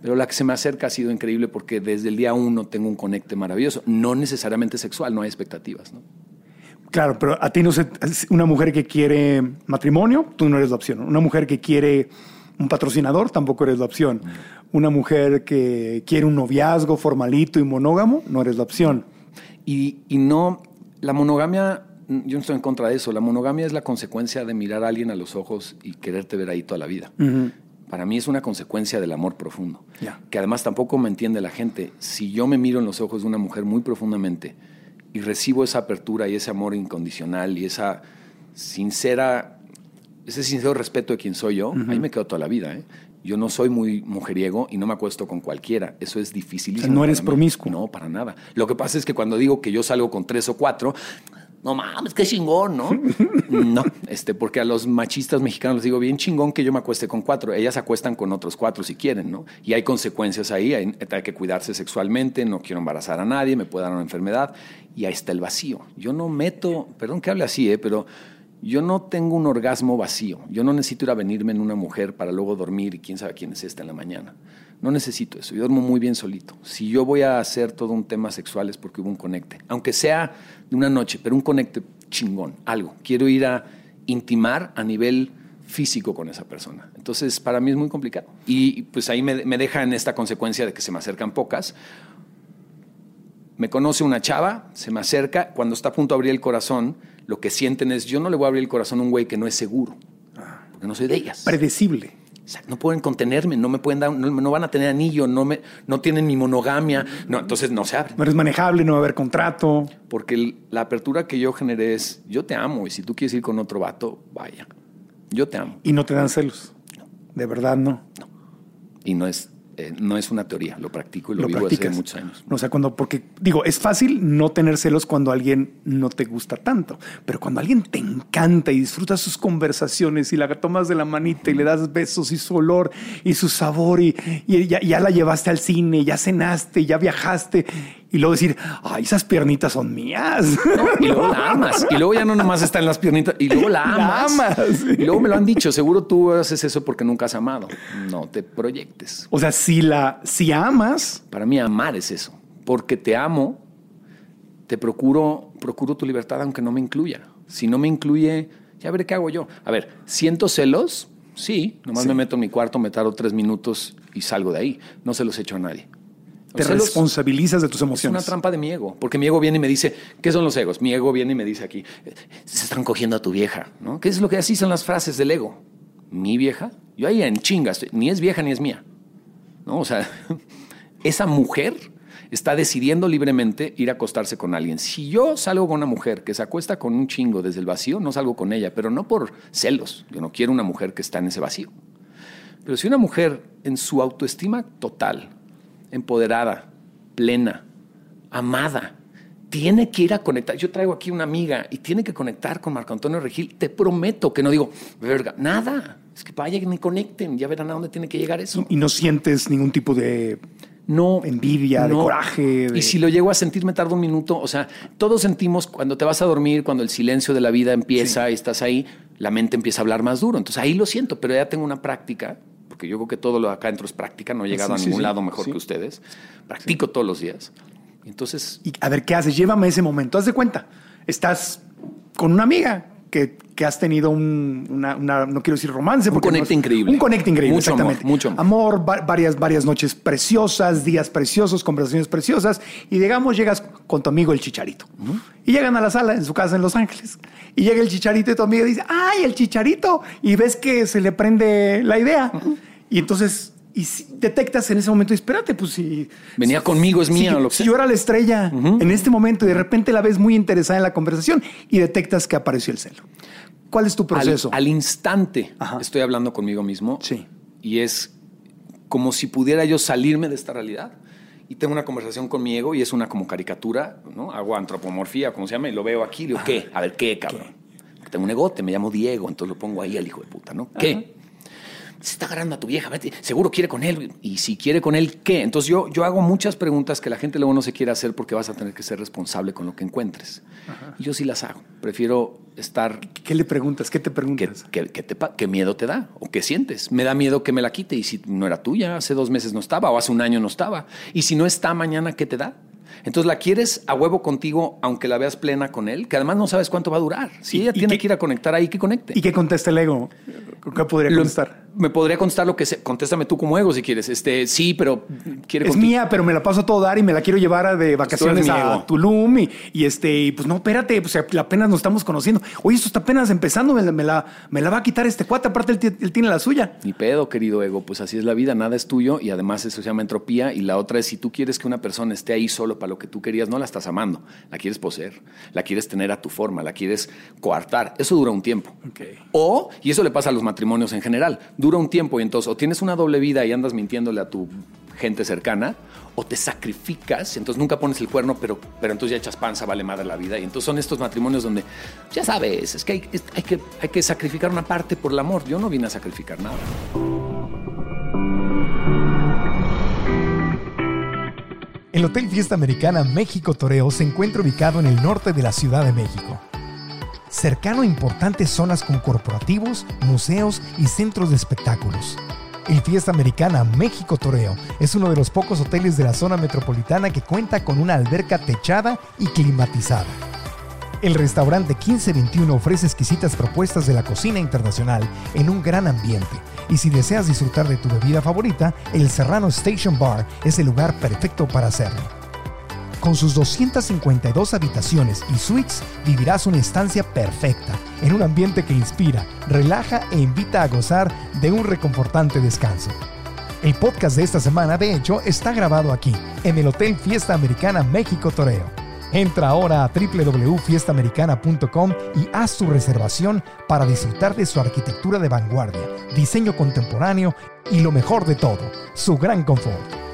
Pero la que se me acerca ha sido increíble porque desde el día uno tengo un conecte maravilloso. No necesariamente sexual, no hay expectativas. ¿no? Claro, pero a ti no se. Una mujer que quiere matrimonio, tú no eres la opción. Una mujer que quiere un patrocinador, tampoco eres la opción. Una mujer que quiere un noviazgo formalito y monógamo, no eres la opción. Y, y no, la monogamia, yo no estoy en contra de eso. La monogamia es la consecuencia de mirar a alguien a los ojos y quererte ver ahí toda la vida. Para mí es una consecuencia del amor profundo. Que además tampoco me entiende la gente. Si yo me miro en los ojos de una mujer muy profundamente y recibo esa apertura y ese amor incondicional y esa sincera, ese sincero respeto de quien soy yo, ahí me quedo toda la vida. ¿eh? Yo no soy muy mujeriego y no me acuesto con cualquiera. Eso es dificilísimo. O sea, no eres promiscuo. No, para nada. Lo que pasa es que cuando digo que yo salgo con tres o cuatro, no mames, qué chingón, ¿no? no, este, porque a los machistas mexicanos les digo, bien chingón que yo me acueste con cuatro. Ellas acuestan con otros cuatro si quieren, ¿no? Y hay consecuencias ahí, hay, hay que cuidarse sexualmente, no quiero embarazar a nadie, me puede dar una enfermedad. Y ahí está el vacío. Yo no meto, perdón que hable así, ¿eh? pero yo no tengo un orgasmo vacío. Yo no necesito ir a venirme en una mujer para luego dormir y quién sabe quién es esta en la mañana. No necesito eso. Yo duermo muy bien solito. Si yo voy a hacer todo un tema sexual es porque hubo un conecte. Aunque sea de una noche, pero un conecte chingón, algo. Quiero ir a intimar a nivel físico con esa persona. Entonces, para mí es muy complicado. Y pues ahí me, me deja en esta consecuencia de que se me acercan pocas. Me conoce una chava, se me acerca, cuando está a punto de abrir el corazón, lo que sienten es, yo no le voy a abrir el corazón a un güey que no es seguro, porque no soy de ellas. Predecible. Exacto, no pueden contenerme, no me pueden dar, no, no van a tener anillo, no, me, no tienen mi monogamia, no, entonces no se abren. No eres manejable, no va a haber contrato. Porque el- la apertura que yo generé es, yo te amo y si tú quieres ir con otro vato, vaya, yo te amo. Y no te dan celos. De verdad, no. Y no es, eh, no es una teoría, lo practico y lo, Lo vivo practicas. desde muchos años. No, o sea, cuando, porque digo, es fácil no tener celos cuando alguien no te gusta tanto, pero cuando alguien te encanta y disfrutas sus conversaciones y la tomas de la manita y le das besos y su olor y su sabor y, y ya, ya la llevaste al cine, ya cenaste, ya viajaste y luego decir, ay, esas piernitas son mías. Y luego la amas. Y luego ya no nomás está en las piernitas. Y luego la La amas. Y luego me lo han dicho. Seguro tú haces eso porque nunca has amado. No te proyectes. O sea, si la, si amas, Para mí amar es eso. Porque te amo, te procuro, procuro tu libertad aunque no me incluya. Si no me incluye, ya veré qué hago yo. A ver, ¿siento celos? Sí. Nomás me meto en mi cuarto, me tardo tres minutos y salgo de ahí. No se los echo a nadie. Te Los celos- responsabilizas de tus es una emociones. trampa de mi ego, porque mi ego viene y me dice, ¿qué son los egos? Mi ego viene y me dice aquí, se están cogiendo a tu vieja, ¿no? ¿Qué es lo que así son las frases del ego? ¿Mi vieja? Yo ahí en chingas, ni es vieja ni es mía, ¿no? O sea, esa mujer está decidiendo libremente ir a acostarse con alguien. Si yo salgo con una mujer que se acuesta con un chingo desde el vacío, no salgo con ella, pero no por celos. Yo no quiero una mujer que está en ese vacío. Pero si una mujer en su autoestima total, empoderada, plena, amada, tiene que ir a conectar. Yo traigo aquí una amiga y tiene que conectar con Marco Antonio Regil. Te prometo que no digo, verga, nada. Es que vayan y conecten, ya verán a dónde tiene que llegar eso. Y no sientes ningún tipo de No. envidia, de no. coraje. de- Y si lo llego a sentir, me tarda un minuto. O sea, todos sentimos cuando te vas a dormir, cuando el silencio de la vida empieza y estás ahí, la mente empieza a hablar más duro. Entonces ahí lo siento, pero ya tengo una práctica, porque yo creo que todo lo acá dentro es práctica, no he llegado Sí, a ningún sí. lado mejor Sí. que ustedes. Practico todos los días. Entonces, Y a ver, ¿qué haces? Llévame ese momento. Haz de cuenta. Estás con una amiga que, que has tenido un, una, una- no quiero decir romance. Un porque no conecte increíble. Un conecte increíble, Mucho amor, exactamente. mucho amor. va- varias, varias noches preciosas, días preciosos, conversaciones preciosas. Y digamos, llegas con tu amigo el Chicharito. Y llegan a la sala en su casa en Los Ángeles. Y llega el Chicharito y tu amiga dice, ¡ay, el Chicharito! Y ves que se le prende la idea. Y entonces... Y si detectas en ese momento, espérate, pues si... Venía conmigo, es si- mía, o lo que si yo era la estrella en este momento y de repente la ves muy interesada en la conversación y detectas que apareció el celo. ¿Cuál es tu proceso? al, al instante Ajá. estoy hablando conmigo mismo. Sí. Y es como si pudiera yo salirme de esta realidad. Y tengo una conversación con mi ego y es una como caricatura, ¿no? Hago antropomorfía, como se llama, y lo veo aquí. y Digo, ¿qué? A ver, ¿qué, cabrón? Porque Tengo un egote, me llamo Diego, entonces lo pongo ahí al hijo de puta, ¿no? ¿Qué? Se está agarrando a tu vieja, vete, seguro quiere con él. Y si quiere con él, ¿qué? Entonces yo, yo hago muchas preguntas que la gente luego no se quiere hacer porque vas a tener que ser responsable con lo que encuentres. Y yo sí las hago. Prefiero estar ¿Qué le preguntas? ¿Qué te ¿Qué, preguntas? qué- qué te pa- qué miedo te da? ¿O qué sientes? Me da miedo que me la quite y si no era tuya, hace dos meses no estaba o hace un año no estaba. Y si no está mañana, ¿qué te da? Entonces la quieres a huevo contigo, aunque la veas plena con él, que además no sabes cuánto va a durar. Si ¿Y- ella tiene qué- que ir a conectar ahí, que conecte. ¿Y qué contesta el ego? ¿Qué podría Lo- contestar? Me podría contestar lo que sea. Contéstame tú como ego si quieres. Este, sí, pero quiere es mía, pero me la paso a todo dar y me la quiero llevar a- de vacaciones mi a. Tulum y, y este, y pues no, espérate, pues apenas nos estamos conociendo. Oye, esto está apenas empezando, me la, me la, me la va a quitar este cuate, aparte él tiene la suya. Ni pedo, querido ego, pues así es la vida, nada es tuyo y además eso se llama entropía y la otra es si tú quieres que una persona esté ahí solo para lo que tú querías, no la estás amando, la quieres poseer, la quieres tener a tu forma, la quieres coartar, eso dura un tiempo. O, y eso le pasa a los matrimonios en general, dura un tiempo y entonces o tienes una doble vida y andas mintiéndole a tu gente cercana, o te sacrificas, entonces nunca pones el cuerno, pero, pero entonces ya echas panza, vale madre la vida. Y entonces son estos matrimonios donde, ya sabes, es que hay que hay que sacrificar una parte por el amor. Yo no vine a sacrificar nada. El Hotel Fiesta Americana México Toreo se encuentra ubicado en el norte de la Ciudad de México. Cercano a importantes zonas con corporativos, museos y centros de espectáculos. El Fiesta Americana México Toreo es uno de los pocos hoteles de la zona metropolitana que cuenta con una alberca techada y climatizada. El restaurante 1521 ofrece exquisitas propuestas de la cocina internacional en un gran ambiente. Y si deseas disfrutar de tu bebida favorita, el Serrano Station Bar es el lugar perfecto para hacerlo. Con sus 252 habitaciones y suites, vivirás una estancia perfecta, en un ambiente que inspira, relaja e invita a gozar de un reconfortante descanso. El podcast de esta semana, de hecho, está grabado aquí, en el Hotel Fiesta Americana México Toreo. Entra ahora a www.fiestaamericana.com y haz tu reservación para disfrutar de su arquitectura de vanguardia, diseño contemporáneo y lo mejor de todo, su gran confort.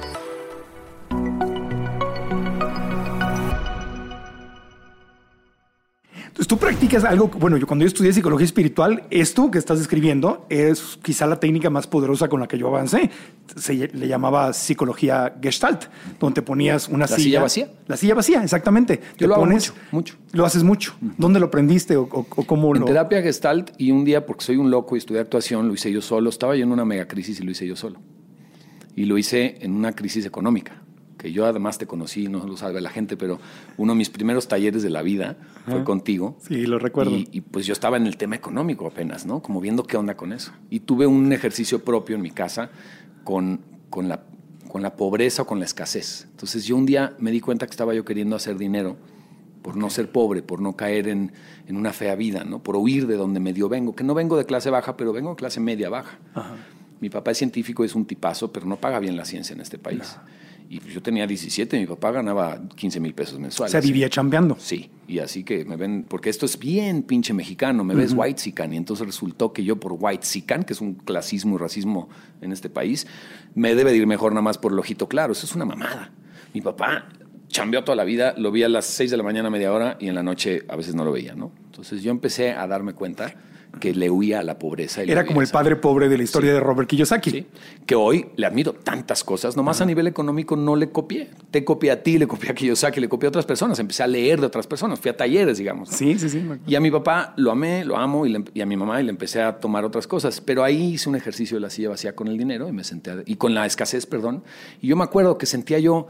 Entonces tú practicas algo, bueno, yo cuando yo estudié psicología espiritual, esto que estás describiendo es quizá la técnica más poderosa con la que yo avancé. Se le llamaba psicología gestalt, donde ponías una ¿La silla. silla vacía? La silla vacía, exactamente. Yo Te lo hago pones- mucho, mucho. Lo haces mucho. ¿Dónde lo aprendiste o, o- o cómo En lo...? terapia gestalt y un día, porque soy un loco y estudié actuación, lo hice yo solo. Estaba yo en una mega crisis y lo hice yo solo. Y lo hice en una crisis económica, que yo además te conocí, no lo sabe la gente, pero uno de mis primeros talleres de la vida fue Ajá. contigo. Sí, lo recuerdo. Y, y, pues yo estaba en el tema económico apenas, ¿no? Como viendo qué onda con eso. Y tuve un ejercicio propio en mi casa con, con, la, con la pobreza o con la escasez. Entonces yo un día me di cuenta que estaba yo queriendo hacer dinero por no ser pobre, por no caer en, en una fea vida, ¿no? Por huir de donde medio vengo, que no vengo de clase baja, pero vengo de clase media baja. Mi papá es científico, es un tipazo, pero no paga bien la ciencia en este país. Y yo tenía 17, mi papá ganaba 15 mil pesos o mensuales. sea, vivía chambeando. Sí, y así que me ven, porque esto es bien pinche mexicano, me ves white sican, y entonces resultó que yo por white sican, que es un clasismo y racismo en este país, me debe de ir mejor nada más por el ojito claro, eso es una mamada. Mi papá chambeó toda la vida, lo vi a las 6 de la mañana media hora y en la noche a veces no lo veía, ¿no? Entonces yo empecé a darme cuenta que le huía a la pobreza. y Era como el padre pobre de la historia de Robert Kiyosaki. Sí, que hoy le admiro tantas cosas, nomás a nivel económico no le copié. Te copié a ti, le copié a Kiyosaki, le copié a otras personas, empecé a leer de otras personas, fui a talleres, digamos. Sí, sí, sí. Y a mi papá lo amé, lo amo, y, le- y a mi mamá y le empecé a tomar otras cosas. Pero ahí hice un ejercicio de la silla vacía con el dinero y me senté, a- y con la escasez, perdón. Y yo me acuerdo que sentía yo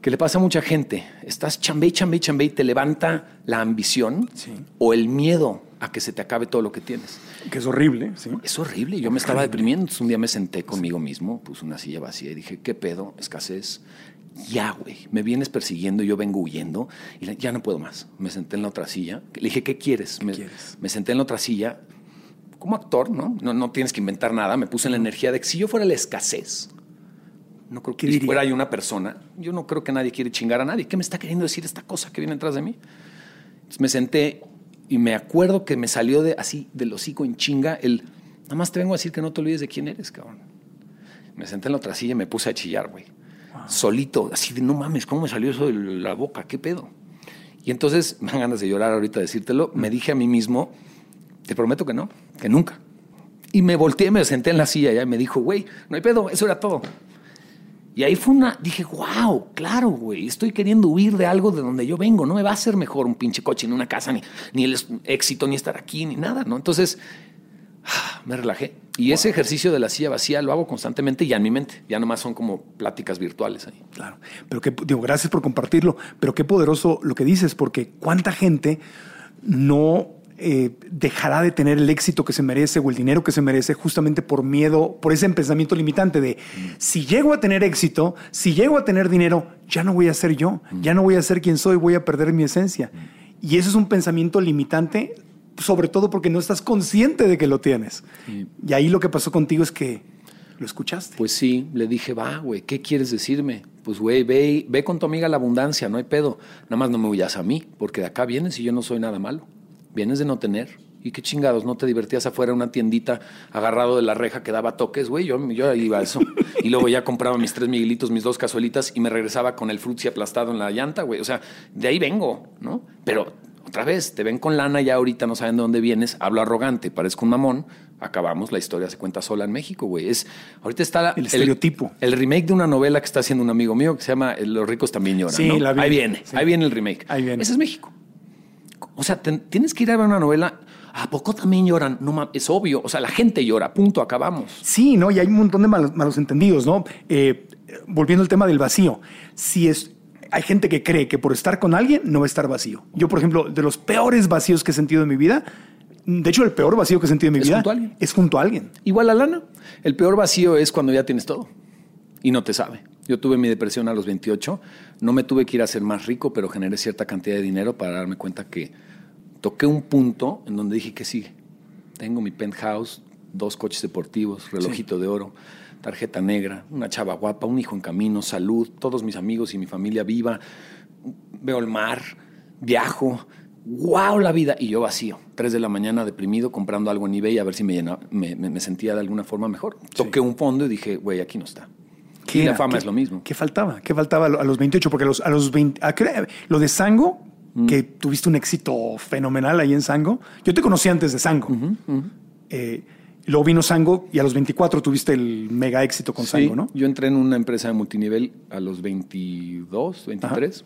que le pasa a mucha gente. Estás chambe, chambe, chambe y te levanta la ambición o el miedo a que se te acabe todo lo que tienes. Que es horrible, sí. Es horrible. Yo me estaba deprimiendo. Entonces un día me senté conmigo mismo, puse una silla vacía y dije, ¿qué pedo? Escasez. Ya, güey. Me vienes persiguiendo, yo vengo huyendo y ya no puedo más. Me senté en la otra silla. Le dije, ¿qué quieres? Me, me senté en la otra silla. Como actor, ¿no? ¿no? No tienes que inventar nada. Me puse en la energía de que si yo fuera la escasez, no creo que fuera yo una persona, yo no creo que nadie quiere chingar a nadie. ¿Qué me está queriendo decir esta cosa que viene atrás de mí? Entonces me senté y me acuerdo que me salió de así del hocico en chinga el nada más te vengo a decir que no te olvides de quién eres, cabrón. Me senté en la otra silla y me puse a chillar, güey. Solito, así de no mames, ¿cómo me salió eso de la boca? ¿Qué pedo? Y entonces me dan ganas de llorar ahorita decírtelo. Me dije a mí mismo, te prometo que no, que nunca. Y me volteé, me senté en la silla ya y me dijo, güey, no hay pedo, eso era todo. Y ahí fue una, dije, wow, claro, güey, estoy queriendo huir de algo de donde yo vengo, no me va a hacer mejor un pinche coche, ni una casa, ni, ni el éxito, ni estar aquí, ni nada, ¿no? Entonces, ah, me relajé. Y ese ejercicio de la silla vacía lo hago constantemente ya en mi mente, ya nomás son como pláticas virtuales ahí. Claro. Pero que, digo, gracias por compartirlo, pero qué poderoso lo que dices, porque cuánta gente no eh, dejará de tener el éxito que se merece o el dinero que se merece justamente por miedo, por ese pensamiento limitante de si llego a tener éxito, si llego a tener dinero, ya no voy a ser yo, ya no voy a ser quien soy, voy a perder mi esencia. Y eso es un pensamiento limitante, sobre todo porque no estás consciente de que lo tienes. Y ahí lo que pasó contigo es que lo escuchaste. Pues sí, le dije, va, güey, ¿qué quieres decirme? Pues, güey, ve, ve con tu amiga la abundancia, no hay pedo. Nada más no me huyas a mí, porque de acá vienes y yo no soy nada malo. Vienes de no tener. ¿Y qué chingados? ¿No te divertías afuera en una tiendita agarrado de la reja que daba toques, güey? Yo, yo iba a eso. Y luego ya compraba mis tres miguelitos, mis dos cazuelitas y me regresaba con el frutzi aplastado en la llanta, güey. O sea, de ahí vengo, ¿no? Pero otra vez, te ven con lana, ya ahorita no saben de dónde vienes, hablo arrogante, parezco un mamón. Acabamos, la historia se cuenta sola en México, güey. Es, ahorita está la- El estereotipo. El, remake de una novela que está haciendo un amigo mío que se llama Los ricos también lloran. Sí, ¿no? la vi. Ahí viene, Sí. ahí viene el remake. Ahí viene. Ese es México. O sea, tienes que ir a ver una novela. ¿A poco también lloran? No es obvio. O sea, la gente llora, punto, acabamos. Sí, ¿no? Y hay un montón de malos, malos entendidos, ¿no? Eh, volviendo al tema del vacío. Si es. Hay gente que cree que por estar con alguien no va a estar vacío. Yo, por ejemplo, de los peores vacíos que he sentido en mi vida, de hecho, el peor vacío que he sentido en mi Es vida junto a alguien. es junto a alguien. Igual la lana. El peor vacío es cuando ya tienes todo y no te sabe. Yo tuve mi depresión a los 28. No me tuve que ir a ser más rico, pero generé cierta cantidad de dinero para darme cuenta que toqué un punto en donde dije que sí. Tengo mi penthouse, dos coches deportivos, relojito de oro, tarjeta negra, una chava guapa, un hijo en camino, salud, todos mis amigos y mi familia viva. Veo el mar, viajo. ¡Wow! La vida. Y yo vacío. Tres de la mañana deprimido, comprando algo en eBay a ver si me, llenaba- me, me- me sentía de alguna forma mejor. Toqué un fondo y dije, güey, aquí no está. ¿Qué Y la fama ¿Qué- es lo mismo. ¿Qué faltaba? ¿Qué faltaba a lo- a los 28? Porque a los, a los 20. ¿a qué hora? lo de Sango, Mm. que tuviste un éxito fenomenal ahí en Sango. Yo te conocí antes de Sango. Eh, luego vino Sango y a los 24 tuviste el mega éxito con Sí, Sango, ¿no? Yo entré en una empresa de multinivel a los 22, 23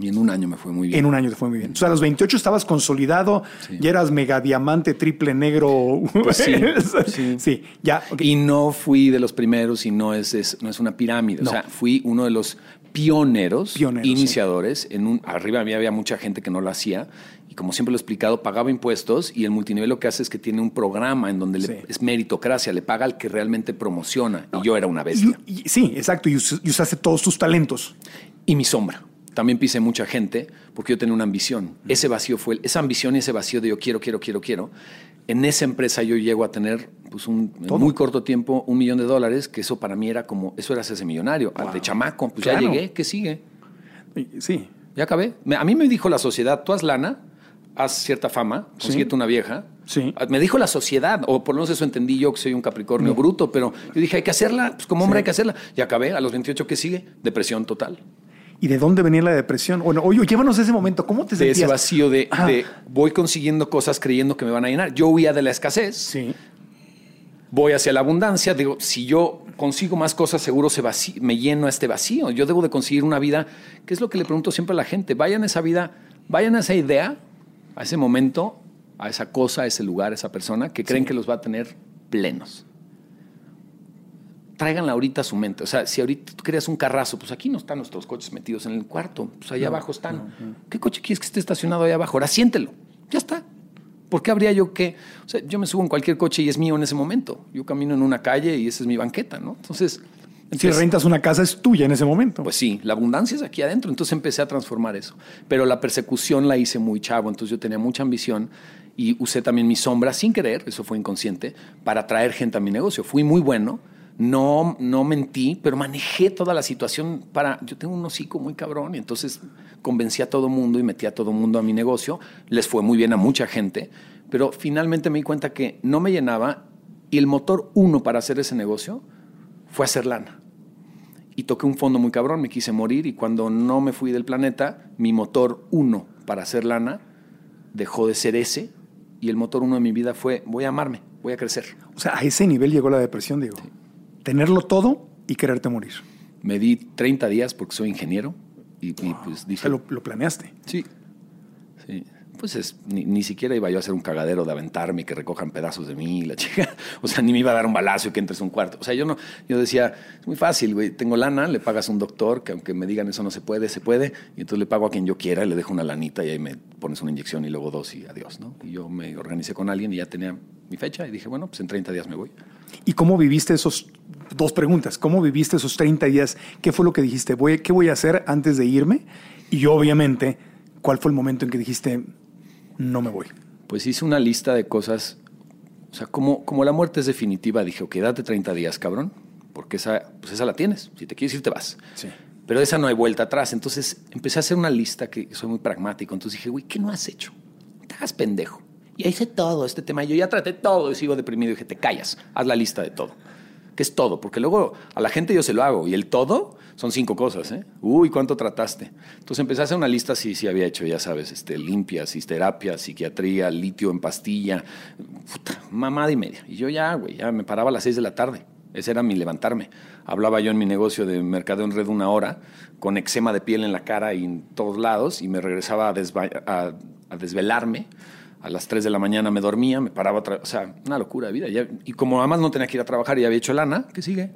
y en un año me fue muy bien. En un año te fue muy bien. O sea, a los 28 estabas consolidado, ya eras mega diamante, triple negro. Pues sí, sí. Sí, ya. Y no fui de los primeros y no es, es- no es una pirámide. No. O sea, fui uno de los pioneros, Pioneros, iniciadores. En un, arriba había, había mucha gente que no lo hacía. Y como siempre lo he explicado, pagaba impuestos y el multinivel lo que hace es que tiene un programa en donde le- Sí. es meritocracia, le paga al que realmente promociona. Y yo era una bestia. Y- y- sí, exacto. Y, us- y usaste todos tus talentos. y mi sombra. También pisé mucha gente porque yo tenía una ambición. Ese vacío fue, esa ambición y ese vacío de yo quiero, quiero, quiero, quiero. En esa empresa yo llego a tener, pues, un, en muy corto tiempo, un millón de dólares, que eso para mí era como, eso era hacerse millonario. Al de chamaco, pues Claro. ya llegué, ¿qué sigue? Sí. Ya acabé. A mí me dijo la sociedad, tú haz lana, haz cierta fama, consíguete una vieja. Sí. Ah, Me dijo la sociedad, o por lo menos eso entendí yo, que soy un Capricornio bruto, pero yo dije, hay que hacerla, pues como hombre Sí. hay que hacerla. Y acabé, a los 28, ¿qué sigue? Depresión total. ¿Y de dónde venía la depresión? Bueno, oye, llévanos a ese momento. ¿Cómo te de sentías? ese vacío de, de voy consiguiendo cosas creyendo que me van a llenar. Yo huía de la escasez, Sí. voy hacia la abundancia. Digo, si yo consigo más cosas, seguro se me lleno a este vacío. Yo debo de conseguir una vida, que es lo que le pregunto siempre a la gente. Vayan a esa vida, vayan a esa idea, a ese momento, a esa cosa, a ese lugar, a esa persona que creen que los va a tener plenos. Tráiganla ahorita a su mente. O sea, si ahorita tú querías un carrazo, pues aquí no están nuestros coches metidos en el cuarto, pues allá abajo están. ¿Qué coche quieres que esté estacionado allá abajo? Ahora siéntelo. Ya está. ¿Por qué habría yo que.? O sea, yo me subo en cualquier coche y es mío en ese momento. Yo camino en una calle y esa es mi banqueta, ¿no? Entonces. Si empecé- rentas una casa es tuya en ese momento. pues sí, la abundancia es aquí adentro. Entonces empecé a transformar eso. Pero la persecución la hice muy chavo. Entonces yo tenía mucha ambición y usé también mi sombra sin querer, eso fue inconsciente, para atraer gente a mi negocio. Fui muy bueno. No, no mentí, pero manejé toda la situación para. Yo tengo un hocico muy cabrón y entonces convencí a todo mundo y metí a todo mundo a mi negocio. Les fue muy bien a mucha gente, pero finalmente me di cuenta que no me llenaba y el motor uno para hacer ese negocio fue hacer lana y toqué un fondo muy cabrón, me quise morir y cuando no me fui del planeta, mi motor uno para hacer lana dejó de ser ese y el motor uno de mi vida fue voy a amarme, voy a crecer. O sea, a ese nivel llegó la depresión, digo. Tenerlo todo y quererte morir. Me di 30 días porque soy ingeniero y, y, pues O dije, sea, lo, lo planeaste. sí, sí. pues es, ni, ni siquiera iba yo a hacer un cagadero de aventarme y que recojan pedazos de mí, la chica. O sea, ni me iba a dar un balazo y que entres a un cuarto. O sea, yo no, yo decía, es muy fácil, güey. Tengo lana, le pagas a un doctor, que aunque me digan eso no se puede, se puede. Y entonces le pago a quien yo quiera y le dejo una lanita y ahí me pones una inyección y luego dos y adiós, ¿no? Y yo me organicé con alguien y ya tenía mi fecha y dije, bueno, pues en 30 días me voy. ¿Y cómo viviste esos dos preguntas? ¿Cómo viviste esos 30 días? ¿Qué fue lo que dijiste? Voy, ¿Qué voy a hacer antes de irme? Y obviamente, ¿cuál fue el momento en que dijiste, no me voy? Pues hice una lista de cosas. O sea, como, como la muerte es definitiva, dije, ok, date 30 días, cabrón, porque esa, pues esa la tienes. Si te quieres ir, te vas. Sí. Pero de esa no hay vuelta atrás. Entonces empecé a hacer una lista que soy muy pragmático. Entonces dije, güey, ¿qué no has hecho? Te hagas pendejo. Y hice todo este tema. Yo ya traté todo y sigo deprimido. Y dije, te callas, haz la lista de todo. ¿Qué es todo? Porque luego a la gente yo se lo hago. Y el todo son cinco cosas, ¿eh? Uy, ¿cuánto trataste? Entonces empecé a hacer una lista, sí, sí había hecho, ya sabes, este, limpias, terapia, psiquiatría, litio en pastilla, puta, mamada y media. Y yo ya, güey, ya me paraba a las seis de la tarde. Ese era mi levantarme. Hablaba yo en mi negocio de mercado en red una hora, con eczema de piel en la cara y en todos lados, y me regresaba a desvelarme. A las 3 de la mañana me dormía, me paraba O sea, una locura de vida. Ya- y como además no tenía que ir a trabajar y había hecho lana, ¿qué sigue?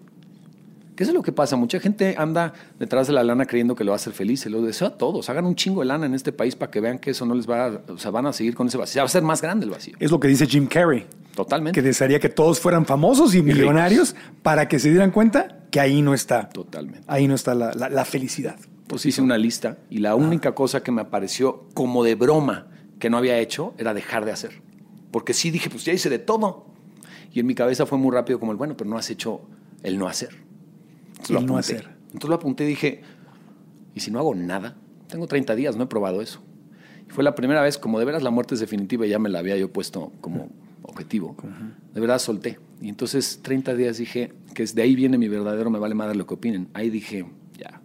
¿Qué es lo que pasa? Mucha gente anda detrás de la lana creyendo que lo va a hacer feliz. Se lo deseo a todos. Hagan un chingo de lana en este país para que vean que eso no les va a... O sea, van a seguir con ese vacío. Va a ser más grande el vacío. Es lo que dice Jim Carrey, Totalmente. que desearía que todos fueran famosos y millonarios para que se dieran cuenta que ahí no está. Totalmente. Ahí no está la, la- la felicidad. Pues hice una lista y la única cosa que me apareció como de broma que no había hecho era dejar de hacer. Porque sí dije, pues ya hice de todo. Y en mi cabeza fue muy rápido como el, bueno, pero no has hecho el no hacer. Entonces lo El no apunté. hacer. Entonces lo apunté y dije, ¿y si no hago nada? Tengo 30 días, no he probado eso. Y fue la primera vez, como de veras la muerte es definitiva, ya me la había yo puesto como objetivo. De verdad solté. Y entonces 30 días dije, que es de ahí viene mi verdadero, me vale madre lo que opinen. Ahí dije, ya,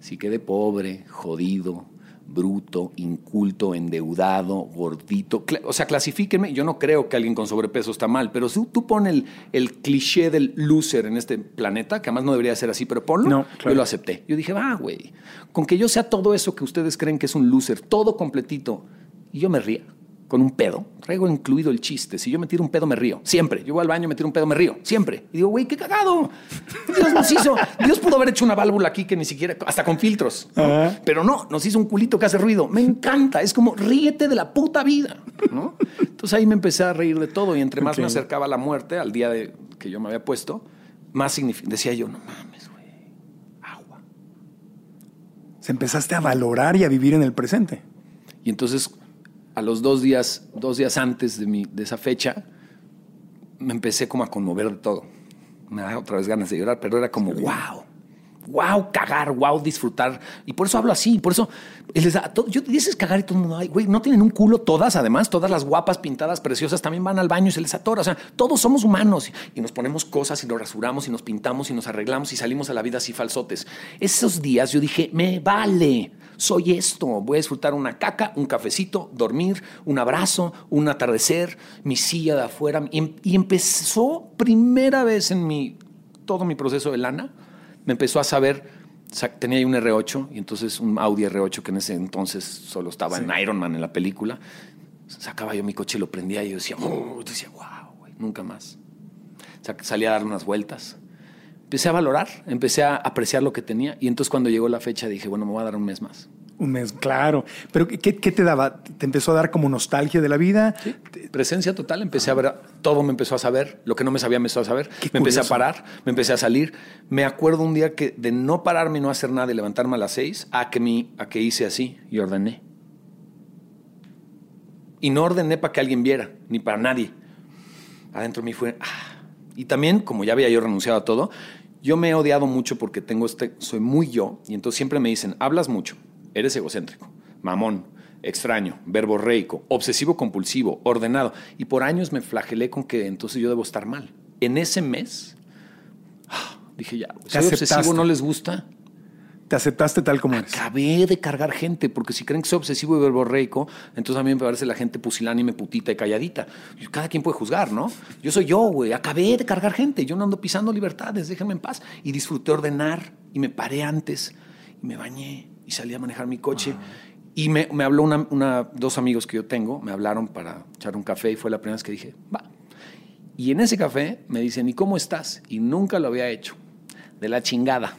si quedé pobre, jodido, bruto, inculto, endeudado, gordito. O sea, clasifíquenme. Yo no creo que alguien con sobrepeso está mal, pero si tú pones el, el cliché del loser en este planeta, que además no debería ser así, pero ponlo, No, claro. yo lo acepté. Yo dije, va, güey, con que yo sea todo eso que ustedes creen que es un loser, todo completito, y yo me ría con un pedo, traigo incluido el chiste. Si yo me tiro un pedo, me río. Siempre. Yo voy al baño, me tiro un pedo, me río. Siempre. Y digo, güey, qué cagado. Dios nos hizo. Dios pudo haber hecho una válvula aquí que ni siquiera, hasta con filtros. Pero no, nos hizo un culito que hace ruido. Me encanta. Es como, ríete de la puta vida. ¿no? Entonces ahí me empecé a reír de todo y entre más me acercaba a la muerte, al día de, que yo me había puesto, más decía yo, no mames, güey. Agua. Se empezaste a valorar y a vivir en el presente. Y entonces, a los dos días, dos días antes de, mi, de esa fecha, me empecé como a conmover de todo. Me da otra vez ganas de llorar, pero era como, wow, wow, cagar, wow, disfrutar. Y por eso hablo así, por eso les da- todo- yo dices cagar y todo el mundo, ay, güey, no tienen un culo todas, además, todas las guapas, pintadas, preciosas, también van al baño y se les atora. O sea, todos somos humanos y nos ponemos cosas y nos rasuramos y nos pintamos y nos arreglamos y salimos a la vida así falsotes. Esos días yo dije, me vale, soy esto, voy a disfrutar una caca, un cafecito, dormir, un abrazo, un atardecer, mi silla de afuera. Y, em- y empezó primera vez en mi, todo mi proceso de lana, me empezó a saber, sa- tenía ahí un R8 y entonces un Audi R8 que en ese entonces solo estaba en Iron Man en la película. Sacaba yo mi coche y lo prendía y yo decía, oh, decía, wow, güey, nunca más. Sa- Salía a dar unas vueltas. Empecé a valorar, empecé a apreciar lo que tenía y entonces cuando llegó la fecha dije, bueno, me voy a dar un mes más. Un mes, claro. Pero ¿qué, qué te daba? ¿Te empezó a dar como nostalgia de la vida? Presencia total, empecé a ver, todo me empezó a saber, lo que no me sabía me empezó a saber, Qué me empecé a curioso. parar, me empecé a salir. Me acuerdo un día que de no pararme y no hacer nada y levantarme a las seis, a que, mi, a que hice así y ordené. Y no ordené para que alguien viera, ni para nadie. Adentro de mí fue... ah. Y también, como ya había yo renunciado a todo, yo me he odiado mucho porque tengo este, soy muy yo, y entonces siempre me dicen, hablas mucho, eres egocéntrico, mamón, extraño, verborreico, obsesivo compulsivo, ordenado. Y por años me flagelé con que entonces yo debo estar mal. En ese mes, ah, dije ya, soy obsesivo, no les gusta. Te aceptaste tal como eres. Acabé de cargar gente, porque si creen que soy obsesivo y verborreico, entonces a mí me parece la gente pusilánime, putita y calladita. Cada quien puede juzgar, ¿no? Yo soy yo, güey. Acabé de cargar gente. Yo no ando pisando libertades, déjenme en paz. Y disfruté ordenar y me paré antes y me bañé y salí a manejar mi coche. Y me, me habló una, una- dos amigos que yo tengo, me hablaron para echar un café y fue la primera vez que dije, va. Y en ese café me dicen, ¿y cómo estás? Y nunca lo había hecho. De la chingada.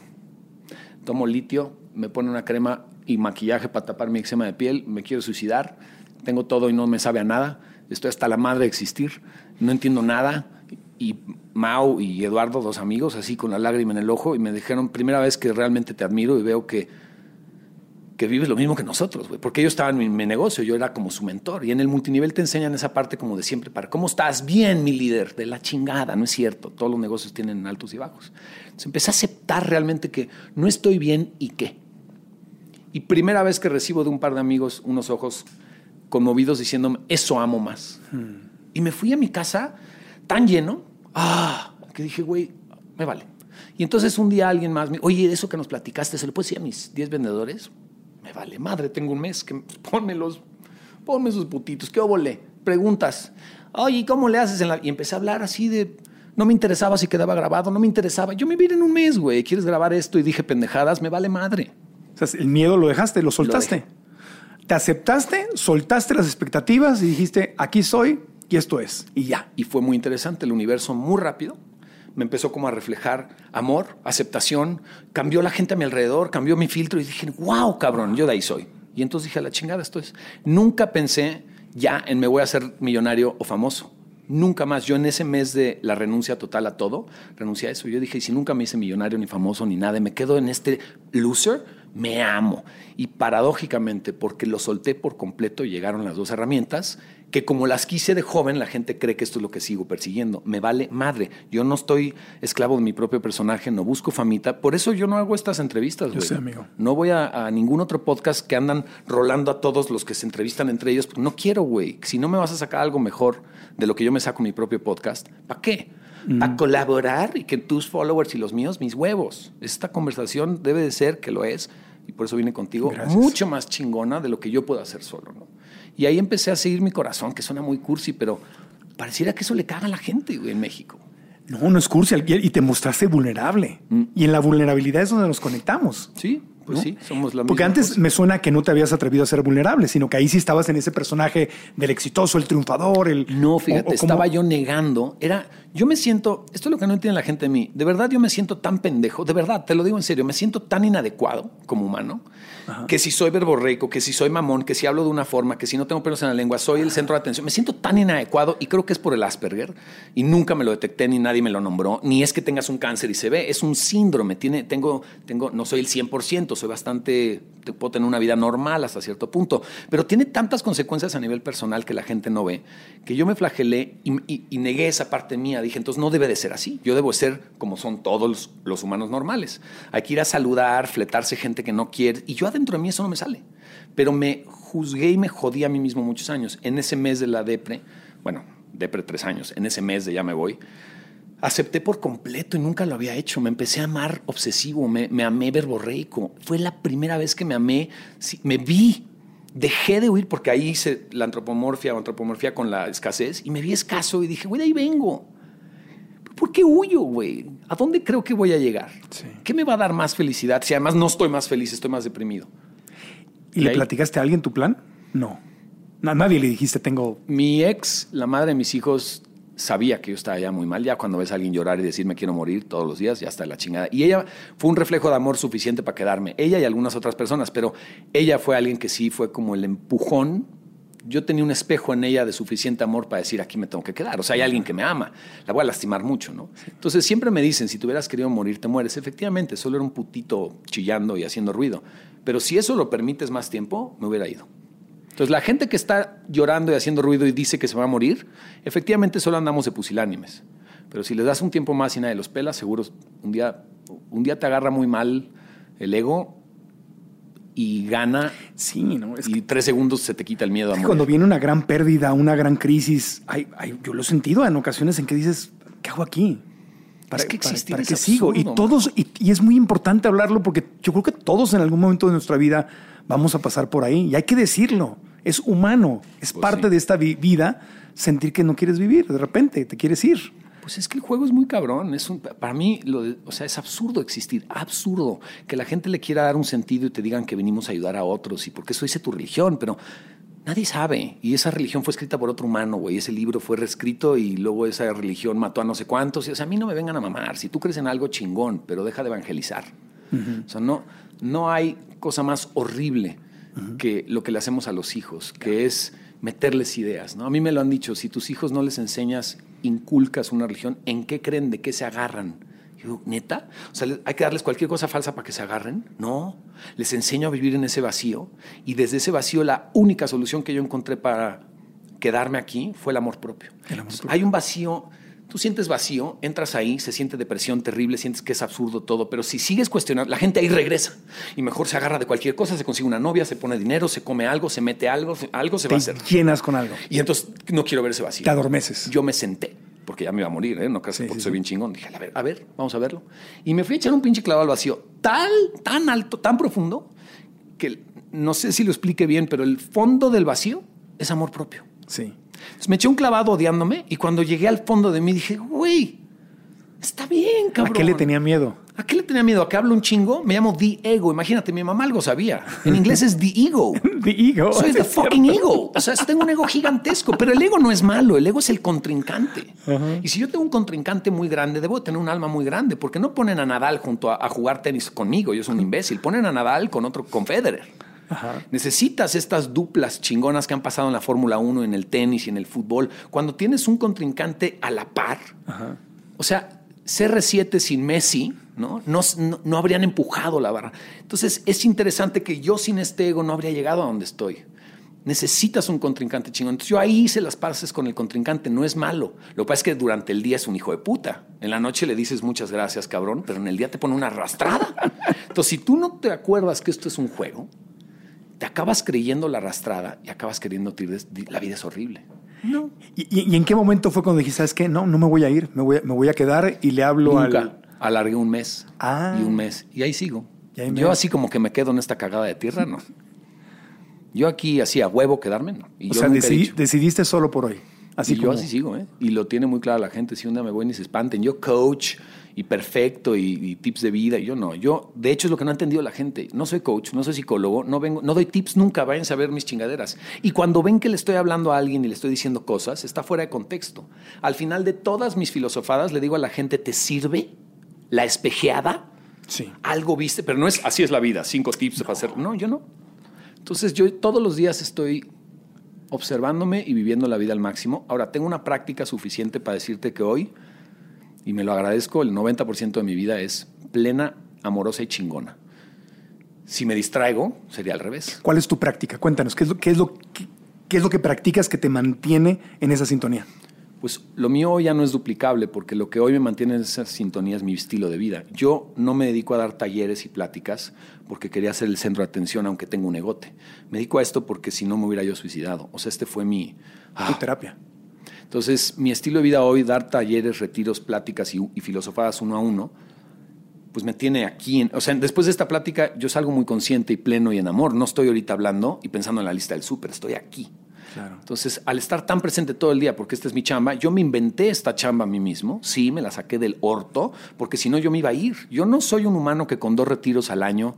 Tomo litio, me pone una crema y maquillaje para tapar mi eczema de piel, me quiero suicidar, tengo todo y no me sabe a nada, estoy hasta la madre de existir, no entiendo nada. Y Mau y Eduardo, dos amigos, así con la lágrima en el ojo, y me dijeron, primera vez que realmente te admiro y veo que, que vives lo mismo que nosotros, güey, porque ellos estaban en mi, negocio, yo era como su mentor, y en el multinivel te enseñan esa parte como de siempre, para, ¿cómo estás? Bien, mi líder, de la chingada, no es cierto, todos los negocios tienen altos y bajos. Entonces empecé a aceptar realmente que no estoy bien y qué. Y primera vez que recibo de un par de amigos unos ojos conmovidos diciéndome, eso amo más. Y me fui a mi casa tan lleno, ah, que dije, güey, me vale. Y entonces un día alguien más me oye, eso que nos platicaste, ¿se lo puedo decir a mis 10 vendedores? Me vale, madre, tengo un mes, que pónmelos, ponme esos putitos, ¿qué óvole? Preguntas, oye, ¿y ¿cómo le haces? En la... Y empecé a hablar así de, no me interesaba si quedaba grabado, no me interesaba. Yo me vi en un mes, güey, ¿quieres grabar esto? Y dije pendejadas, me vale madre. O sea, el miedo lo dejaste, lo soltaste. Te aceptaste, soltaste las expectativas y dijiste, aquí soy y esto es. Y ya. Y fue muy interesante, el universo muy rápido. Me empezó como a reflejar amor, aceptación, cambió la gente a mi alrededor, cambió mi filtro y dije, wow, cabrón, yo de ahí soy. Y entonces dije, a la chingada, esto es. Nunca pensé ya en me voy a hacer millonario o famoso. Nunca más. Yo en ese mes de la renuncia total a todo, renuncié a eso. Yo dije, si nunca me hice millonario ni famoso ni nada, y me quedo en este loser, me amo. Y paradójicamente, porque lo solté por completo, llegaron las dos herramientas que como las quise de joven, la gente cree que esto es lo que sigo persiguiendo. Me vale madre. Yo no estoy esclavo de mi propio personaje, no busco famita. Por eso yo no hago estas entrevistas, Yo güey. sé, amigo. No voy a, a ningún otro podcast que andan rolando a todos los que se entrevistan entre ellos. No quiero, güey. Si no me vas a sacar algo mejor de lo que yo me saco en mi propio podcast, ¿para qué? Para colaborar y que tus followers y los míos, mis huevos. Esta conversación debe de ser, que lo es, y por eso vine contigo, Gracias. mucho más chingona de lo que yo puedo hacer solo, ¿no? Y ahí empecé a seguir mi corazón, que suena muy cursi, pero pareciera que eso le caga a la gente, güey, en México. No, no es cursi. Y te mostraste vulnerable. Y en la vulnerabilidad es donde nos conectamos. Sí, pues ¿no? sí, somos la Porque misma antes cosa. me suena que no te habías atrevido a ser vulnerable, sino que ahí sí estabas en ese personaje del exitoso, el triunfador, el... No, fíjate, o- o como- estaba yo negando. Era, yo me siento, esto es lo que no entiende la gente de mí. De verdad, yo me siento tan pendejo. De verdad, te lo digo en serio, me siento tan inadecuado como humano. Que si soy verborreico, que si soy mamón, que si hablo de una forma, que si no tengo pelos en la lengua, soy el centro de atención. Me siento tan inadecuado y creo que es por el Asperger. Y nunca me lo detecté, ni nadie me lo nombró. Ni es que tengas un cáncer y se ve. Es un síndrome. Tiene, tengo, tengo, no soy el 100%, soy bastante, te- puedo tener una vida normal hasta cierto punto. Pero tiene tantas consecuencias a nivel personal que la gente no ve, que yo me flagelé y, y- y negué esa parte mía. Dije, entonces no debe de ser así. Yo debo ser como son todos los, los humanos normales. Hay que ir a saludar, fletarse gente que no quiere. Y yo adentro de mí eso no me sale. Pero me juzgué y me jodí a mí mismo muchos años. En ese mes de la depre, bueno, depre tres años, en ese mes de ya me voy, acepté por completo y nunca lo había hecho. Me empecé a amar obsesivo, me, me amé verborreico. Fue la primera vez que me amé, sí, me vi. Dejé de huir porque ahí hice la antropomorfia o antropomorfia con la escasez y me vi escaso y dije, güey, ahí vengo. ¿Por qué huyo, güey? ¿A dónde creo que voy a llegar? ¿Qué me va a dar más felicidad si además no estoy más feliz, estoy más deprimido? ¿Y le ahí- platicaste a alguien tu plan? No. A nadie le dijiste, tengo... Mi ex, la madre de mis hijos, sabía que yo estaba ya muy mal. Ya cuando ves a alguien llorar y decir me quiero morir todos los días, ya está la chingada. Y ella fue un reflejo de amor suficiente para quedarme. Ella y algunas otras personas, pero ella fue alguien que sí fue como el empujón. Yo tenía un espejo en ella de suficiente amor para decir aquí me tengo que quedar. O sea, hay alguien que me ama. La voy a lastimar mucho, ¿no? Entonces siempre me dicen, si te hubieras querido morir, te mueres. Efectivamente, solo era un putito chillando y haciendo ruido. Pero si eso lo permites más tiempo, me hubiera ido. Entonces, la gente que está llorando y haciendo ruido y dice que se va a morir, efectivamente solo andamos de pusilánimes. Pero si les das un tiempo más y nadie los pela, seguro un día, un día te agarra muy mal el ego y gana. Sí, ¿no? Es y tres segundos se te quita el miedo a morir. cuando viene una gran pérdida, una gran crisis, hay- hay- yo lo he sentido en ocasiones en que dices, ¿qué hago aquí? Es que ¿para es qué sigo? Y todos, y, y es muy importante hablarlo porque yo creo que todos en algún momento de nuestra vida vamos a pasar por ahí y hay que decirlo. Es humano, es Pues parte sí. de esta vi- vida sentir que no quieres vivir. De repente te quieres ir. Pues es que el juego es muy cabrón. Es un, para mí, lo de- o sea, es absurdo existir, absurdo que la gente le quiera dar un sentido y te digan que venimos a ayudar a otros y porque eso dice tu religión, pero nadie sabe. Y esa religión fue escrita por otro humano, güey. Ese libro fue reescrito y luego esa religión mató a no sé cuántos. Y, o sea, a mí no me vengan a mamar. Si tú crees en algo chingón, pero deja de evangelizar. O sea, no, no hay cosa más horrible que lo que le hacemos a los hijos, que es meterles ideas. ¿no? A mí me lo han dicho, si tus hijos no les enseñas, inculcas una religión, ¿en qué creen? ¿De qué se agarran? Yo digo, ¿neta? O sea, ¿le- ¿hay que darles cualquier cosa falsa para que se agarren? No. Les enseño a vivir en ese vacío y desde ese vacío la única solución que yo encontré para quedarme aquí fue el amor propio. Entonces, Hay un vacío, tú sientes vacío, entras ahí, se siente depresión terrible, sientes que es absurdo todo, pero si sigues cuestionando, la gente ahí regresa y mejor se agarra de cualquier cosa, se consigue una novia, se pone dinero, se come algo, se mete algo, algo se va a hacer. Llenas con algo. Y entonces no quiero ver ese vacío. Te adormeces. Yo me senté, porque ya me iba a morir, ¿eh? no creas que porque soy bien chingón. Dije, a ver, a ver, vamos a verlo. Y me fui a echar un pinche clavado al vacío, tal, tan alto, tan profundo, que no sé si lo explique bien, pero el fondo del vacío es amor propio. Sí. Entonces me eché un clavado odiándome y cuando llegué al fondo de mí dije, güey, está bien, cabrón. ¿A qué le tenía miedo? ¿A qué le tenía miedo? ¿A que hablo un chingo? Me llamo The Ego. Imagínate, mi mamá algo sabía. En inglés es The Ego. The ego. Soy the cierto. fucking ego. O sea, tengo un ego gigantesco, pero el ego no es malo, el ego es el contrincante. Y si yo tengo un contrincante muy grande, debo tener un alma muy grande, porque no ponen a Nadal junto a, a jugar tenis conmigo, yo soy un imbécil, ponen a Nadal con otro, con Federer. Necesitas estas duplas chingonas que han pasado en la Fórmula 1, en el tenis y en el fútbol. Cuando tienes un contrincante a la par, o sea, CR7 sin Messi, ¿no? No, no, no habrían empujado la barra. Entonces, es interesante que yo sin este ego no habría llegado a donde estoy. Necesitas un contrincante chingón. Entonces, yo ahí hice las pases con el contrincante, no es malo. Lo que pasa es que durante el día es un hijo de puta. En la noche le dices muchas gracias, cabrón, pero en el día te pone una arrastrada. Entonces, si tú no te acuerdas que esto es un juego, te acabas creyendo la arrastrada y acabas queriendo tirar. La vida es horrible. No. ¿Y, y- y en qué momento fue cuando dijiste, sabes qué? No, no me voy a ir, me voy me voy a quedar y le hablo Nunca. al... Alargué un mes Ah. y un mes. Y ahí sigo. Y ahí me- Yo así como que me quedo en esta cagada de tierra, no. Yo aquí así a huevo quedarme, no. Y o yo sea, nunca he decidi- dicho. decidiste solo por hoy. Así y como... yo así sigo, ¿eh? Y lo tiene muy clara la gente. Si un día me voy ni se espanten. Yo coach y perfecto y, y tips de vida. y Yo no. Yo, de hecho, es lo que no ha entendido la gente. No soy coach, no soy psicólogo, no vengo, no doy tips nunca. Vayan a ver mis chingaderas. Y cuando ven que le estoy hablando a alguien y le estoy diciendo cosas, está fuera de contexto. Al final de todas mis filosofadas, le digo a la gente, ¿te sirve la espejeada? Sí. Algo viste, pero no es así es la vida. Cinco tips para hacer. No, yo no. Entonces, yo todos los días estoy observándome y viviendo la vida al máximo. Ahora, tengo una práctica suficiente para decirte que hoy, y me lo agradezco, el 90% de mi vida es plena, amorosa y chingona. Si me distraigo, sería al revés. ¿Cuál es tu práctica? Cuéntanos, ¿qué es lo, qué es lo, qué, qué es lo que practicas que te mantiene en esa sintonía? Pues lo mío ya no es duplicable, porque lo que hoy me mantiene en esa sintonía es mi estilo de vida. Yo no me dedico a dar talleres y pláticas porque quería ser el centro de atención, aunque tengo un egote. Me dedico a esto porque si no me hubiera yo suicidado. O sea, este fue mi... Tu terapia. Entonces, mi estilo de vida hoy, dar talleres, retiros, pláticas y, y filosofadas uno a uno, pues me tiene aquí. en- o sea, después de esta plática, yo salgo muy consciente y pleno y en amor. No estoy ahorita hablando y pensando en la lista del súper, estoy aquí. Claro. Entonces, al estar tan presente todo el día, porque esta es mi chamba, yo me inventé esta chamba a mí mismo, sí, me la saqué del orto, porque si no yo me iba a ir. Yo no soy un humano que con dos retiros al año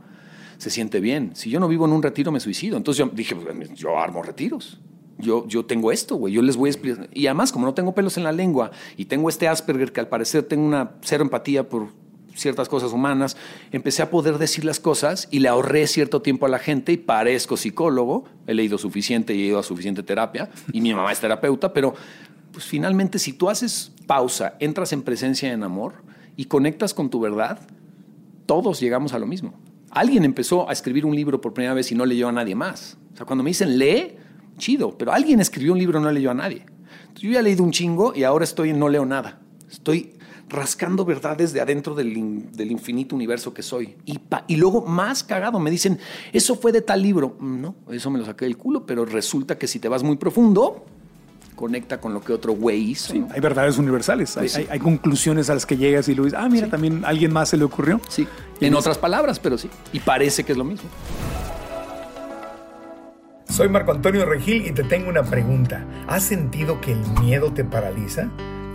se siente bien. Si yo no vivo en un retiro, me suicido. Entonces yo dije, pues, yo armo retiros. Yo, yo tengo esto, güey. Yo les voy a explicar. Y además, como no tengo pelos en la lengua y tengo este Asperger que al parecer tengo una cero empatía por ciertas cosas humanas, empecé a poder decir las cosas y le ahorré cierto tiempo a la gente y parezco psicólogo. He leído suficiente y he ido a suficiente terapia y mi mamá es terapeuta, pero pues finalmente si tú haces pausa, entras en presencia en amor y conectas con tu verdad, todos llegamos a lo mismo. Alguien empezó a escribir un libro por primera vez y no leyó a nadie más. O sea, cuando me dicen lee, chido, pero alguien escribió un libro y no leyó a nadie. Entonces, yo ya he leído un chingo y ahora estoy en no leo nada. Estoy rascando verdades de adentro del, in- del infinito universo que soy. Y, pa- y luego, más cagado, me dicen, eso fue de tal libro. Mm, No, eso me lo saqué del culo, pero resulta que si te vas muy profundo, conecta con lo que otro güey hizo. ¿no? Hay verdades universales, hay, sí. hay- hay conclusiones a las que llegas y lo dices, ah, mira, también a alguien más se le ocurrió. Sí, en otras palabras, pero sí. Y parece que es lo mismo. Soy Marco Antonio Regil y te tengo una pregunta. ¿Has sentido que el miedo te paraliza?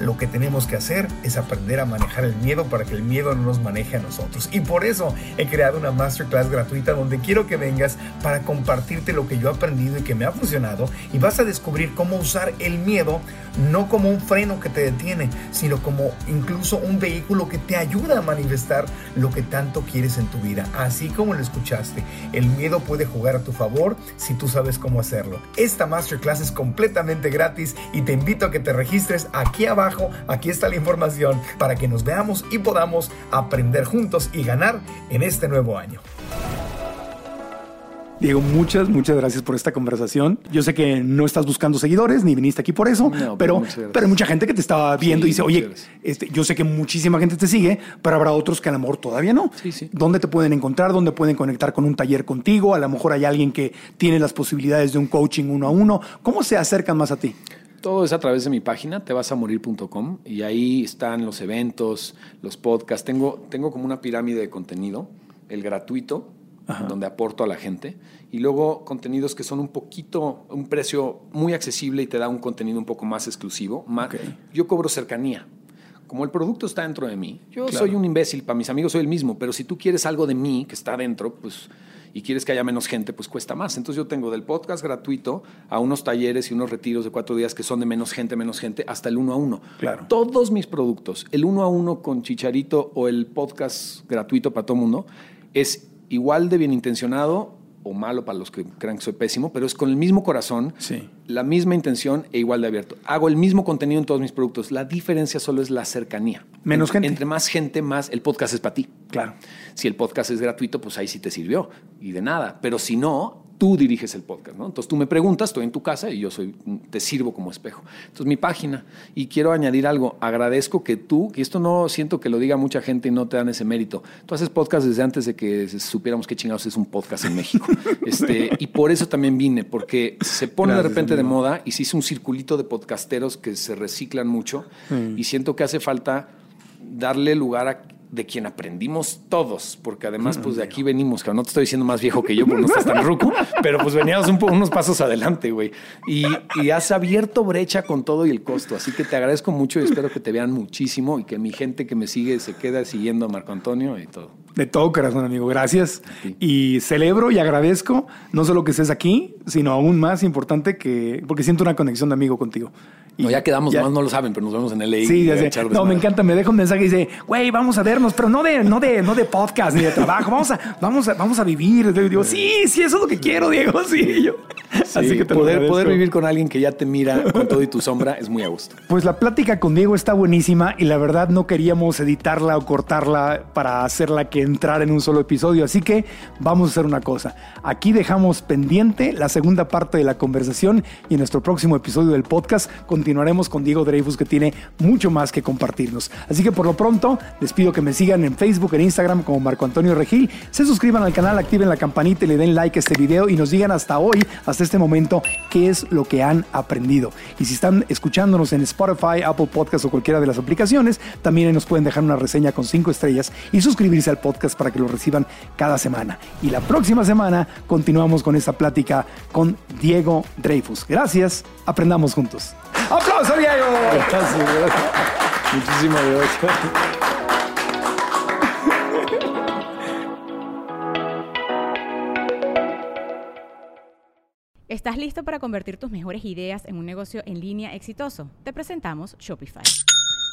lo que tenemos que hacer es aprender a manejar el miedo para que el miedo no nos maneje a nosotros. Y por eso he creado una masterclass gratuita donde quiero que vengas para compartirte lo que yo he aprendido y que me ha funcionado y vas a descubrir cómo usar el miedo no como un freno que te detiene, sino como incluso un vehículo que te ayuda a manifestar lo que tanto quieres en tu vida. Así como lo escuchaste, el miedo puede jugar a tu favor si tú sabes cómo hacerlo. Esta masterclass es completamente gratis y te invito a que te registres aquí abajo. Aquí está la información para que nos veamos y podamos aprender juntos y ganar en este nuevo año. Diego, muchas, muchas gracias por esta conversación. Yo sé que no estás buscando seguidores ni viniste aquí por eso, pero, pero, hay mucha gente que te estaba viendo y dice, oye, este, yo sé que muchísima gente te sigue, pero habrá otros que a lo mejor todavía no. Sí, sí. ¿Dónde te pueden encontrar? ¿Dónde pueden conectar con un taller contigo? A lo mejor hay alguien que tiene las posibilidades de un coaching uno a uno. ¿Cómo se acercan más a ti? Todo es a través de mi página, tevasamorir.com, y ahí están los eventos, los podcasts. Tengo, tengo como una pirámide de contenido, el gratuito, donde aporto a la gente, y luego contenidos que son un poquito, un precio muy accesible y te da un contenido un poco más exclusivo. Más, Yo cobro cercanía. Como el producto está dentro de mí, yo soy un imbécil, para mis amigos soy el mismo, pero si tú quieres algo de mí que está dentro, pues y quieres que haya menos gente, pues cuesta más. Entonces yo tengo del podcast gratuito a unos talleres y unos retiros de cuatro días que son de menos gente, menos gente, hasta el uno a uno. Claro. Todos mis productos, el uno a uno con Chicharito o el podcast gratuito para todo mundo, es igual de bien intencionado o malo para los que crean que soy pésimo, pero es con el mismo corazón, la misma intención e igual de abierto. Hago el mismo contenido en todos mis productos. La diferencia solo es la cercanía. Menos gente. Entre más gente, más el podcast es para ti. Claro. Si el podcast es gratuito, pues ahí sí te sirvió y de nada. Pero si no, tú diriges el podcast, ¿no? Entonces tú me preguntas, estoy en tu casa y yo soy, te sirvo como espejo. Entonces mi página, y quiero añadir algo, agradezco que tú, y esto no siento que lo diga mucha gente y no te dan ese mérito, tú haces podcast desde antes de que supiéramos qué chingados es un podcast en México. este, y por eso también vine, porque se pone de repente de moda y se hizo un circulito de podcasteros que se reciclan mucho Mm. y siento que hace falta darle lugar a de quien aprendimos todos, porque además pues de aquí venimos, que no te estoy diciendo más viejo que yo, porque no estás tan ruco, pero pues veníamos un unos pasos adelante, güey. Y, y has abierto brecha con todo y el costo, así que te agradezco mucho y espero que te vean muchísimo y que mi gente que me sigue se quede siguiendo a Marco Antonio y todo. De todo corazón, amigo. Gracias. Y celebro y agradezco no solo que estés aquí, sino aún más importante que. Porque siento una conexión de amigo contigo. No, ya quedamos, ya- nomás no lo saben, pero nos vemos en LA. Sí, ya sé. No, desmadre. me encanta. Me deja un mensaje y dice, güey, vamos a vernos, pero no de, no de, no de podcast ni de trabajo. Vamos a, vamos a, vamos a vivir. Digo, sí, sí, eso es lo que quiero, Diego. Sí, yo. Sí, Así que te poder, poder vivir con alguien que ya te mira con todo y tu sombra es muy a gusto. Pues la plática con Diego está buenísima y la verdad no queríamos editarla o cortarla para hacerla que entrara en un solo episodio. Así que vamos a hacer una cosa. Aquí dejamos pendiente la segunda parte de la conversación y en nuestro próximo episodio del podcast continuaremos con Diego Dreyfus que tiene mucho más que compartirnos. Así que por lo pronto les pido que me sigan en Facebook, en Instagram como Marco Antonio Regil, se suscriban al canal, activen la campanita y le den like a este video y nos digan hasta hoy, hasta este momento, qué es lo que han aprendido. Y si están escuchándonos en Spotify, Apple Podcast o cualquiera de las aplicaciones, también nos pueden dejar una reseña con cinco estrellas y suscribirse al podcast para que lo reciban cada semana. Y la próxima semana continuamos con esta plática con Diego Dreyfus. Gracias, aprendamos juntos. ¡Aplauso, Diego! Muchísimas gracias. ¿Estás listo para convertir tus mejores ideas en un negocio en línea exitoso? Te presentamos Shopify.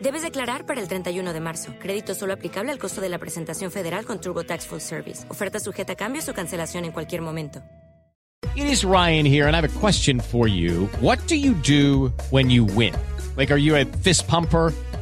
Debes declarar para el 31 de marzo. Crédito solo aplicable al costo de la presentación federal con TurboTax Full Service. Oferta sujeta a cambios o cancelación en cualquier momento. It is Ryan here, and I have a question for you. What do you do when you win? Like, are you a fist pumper?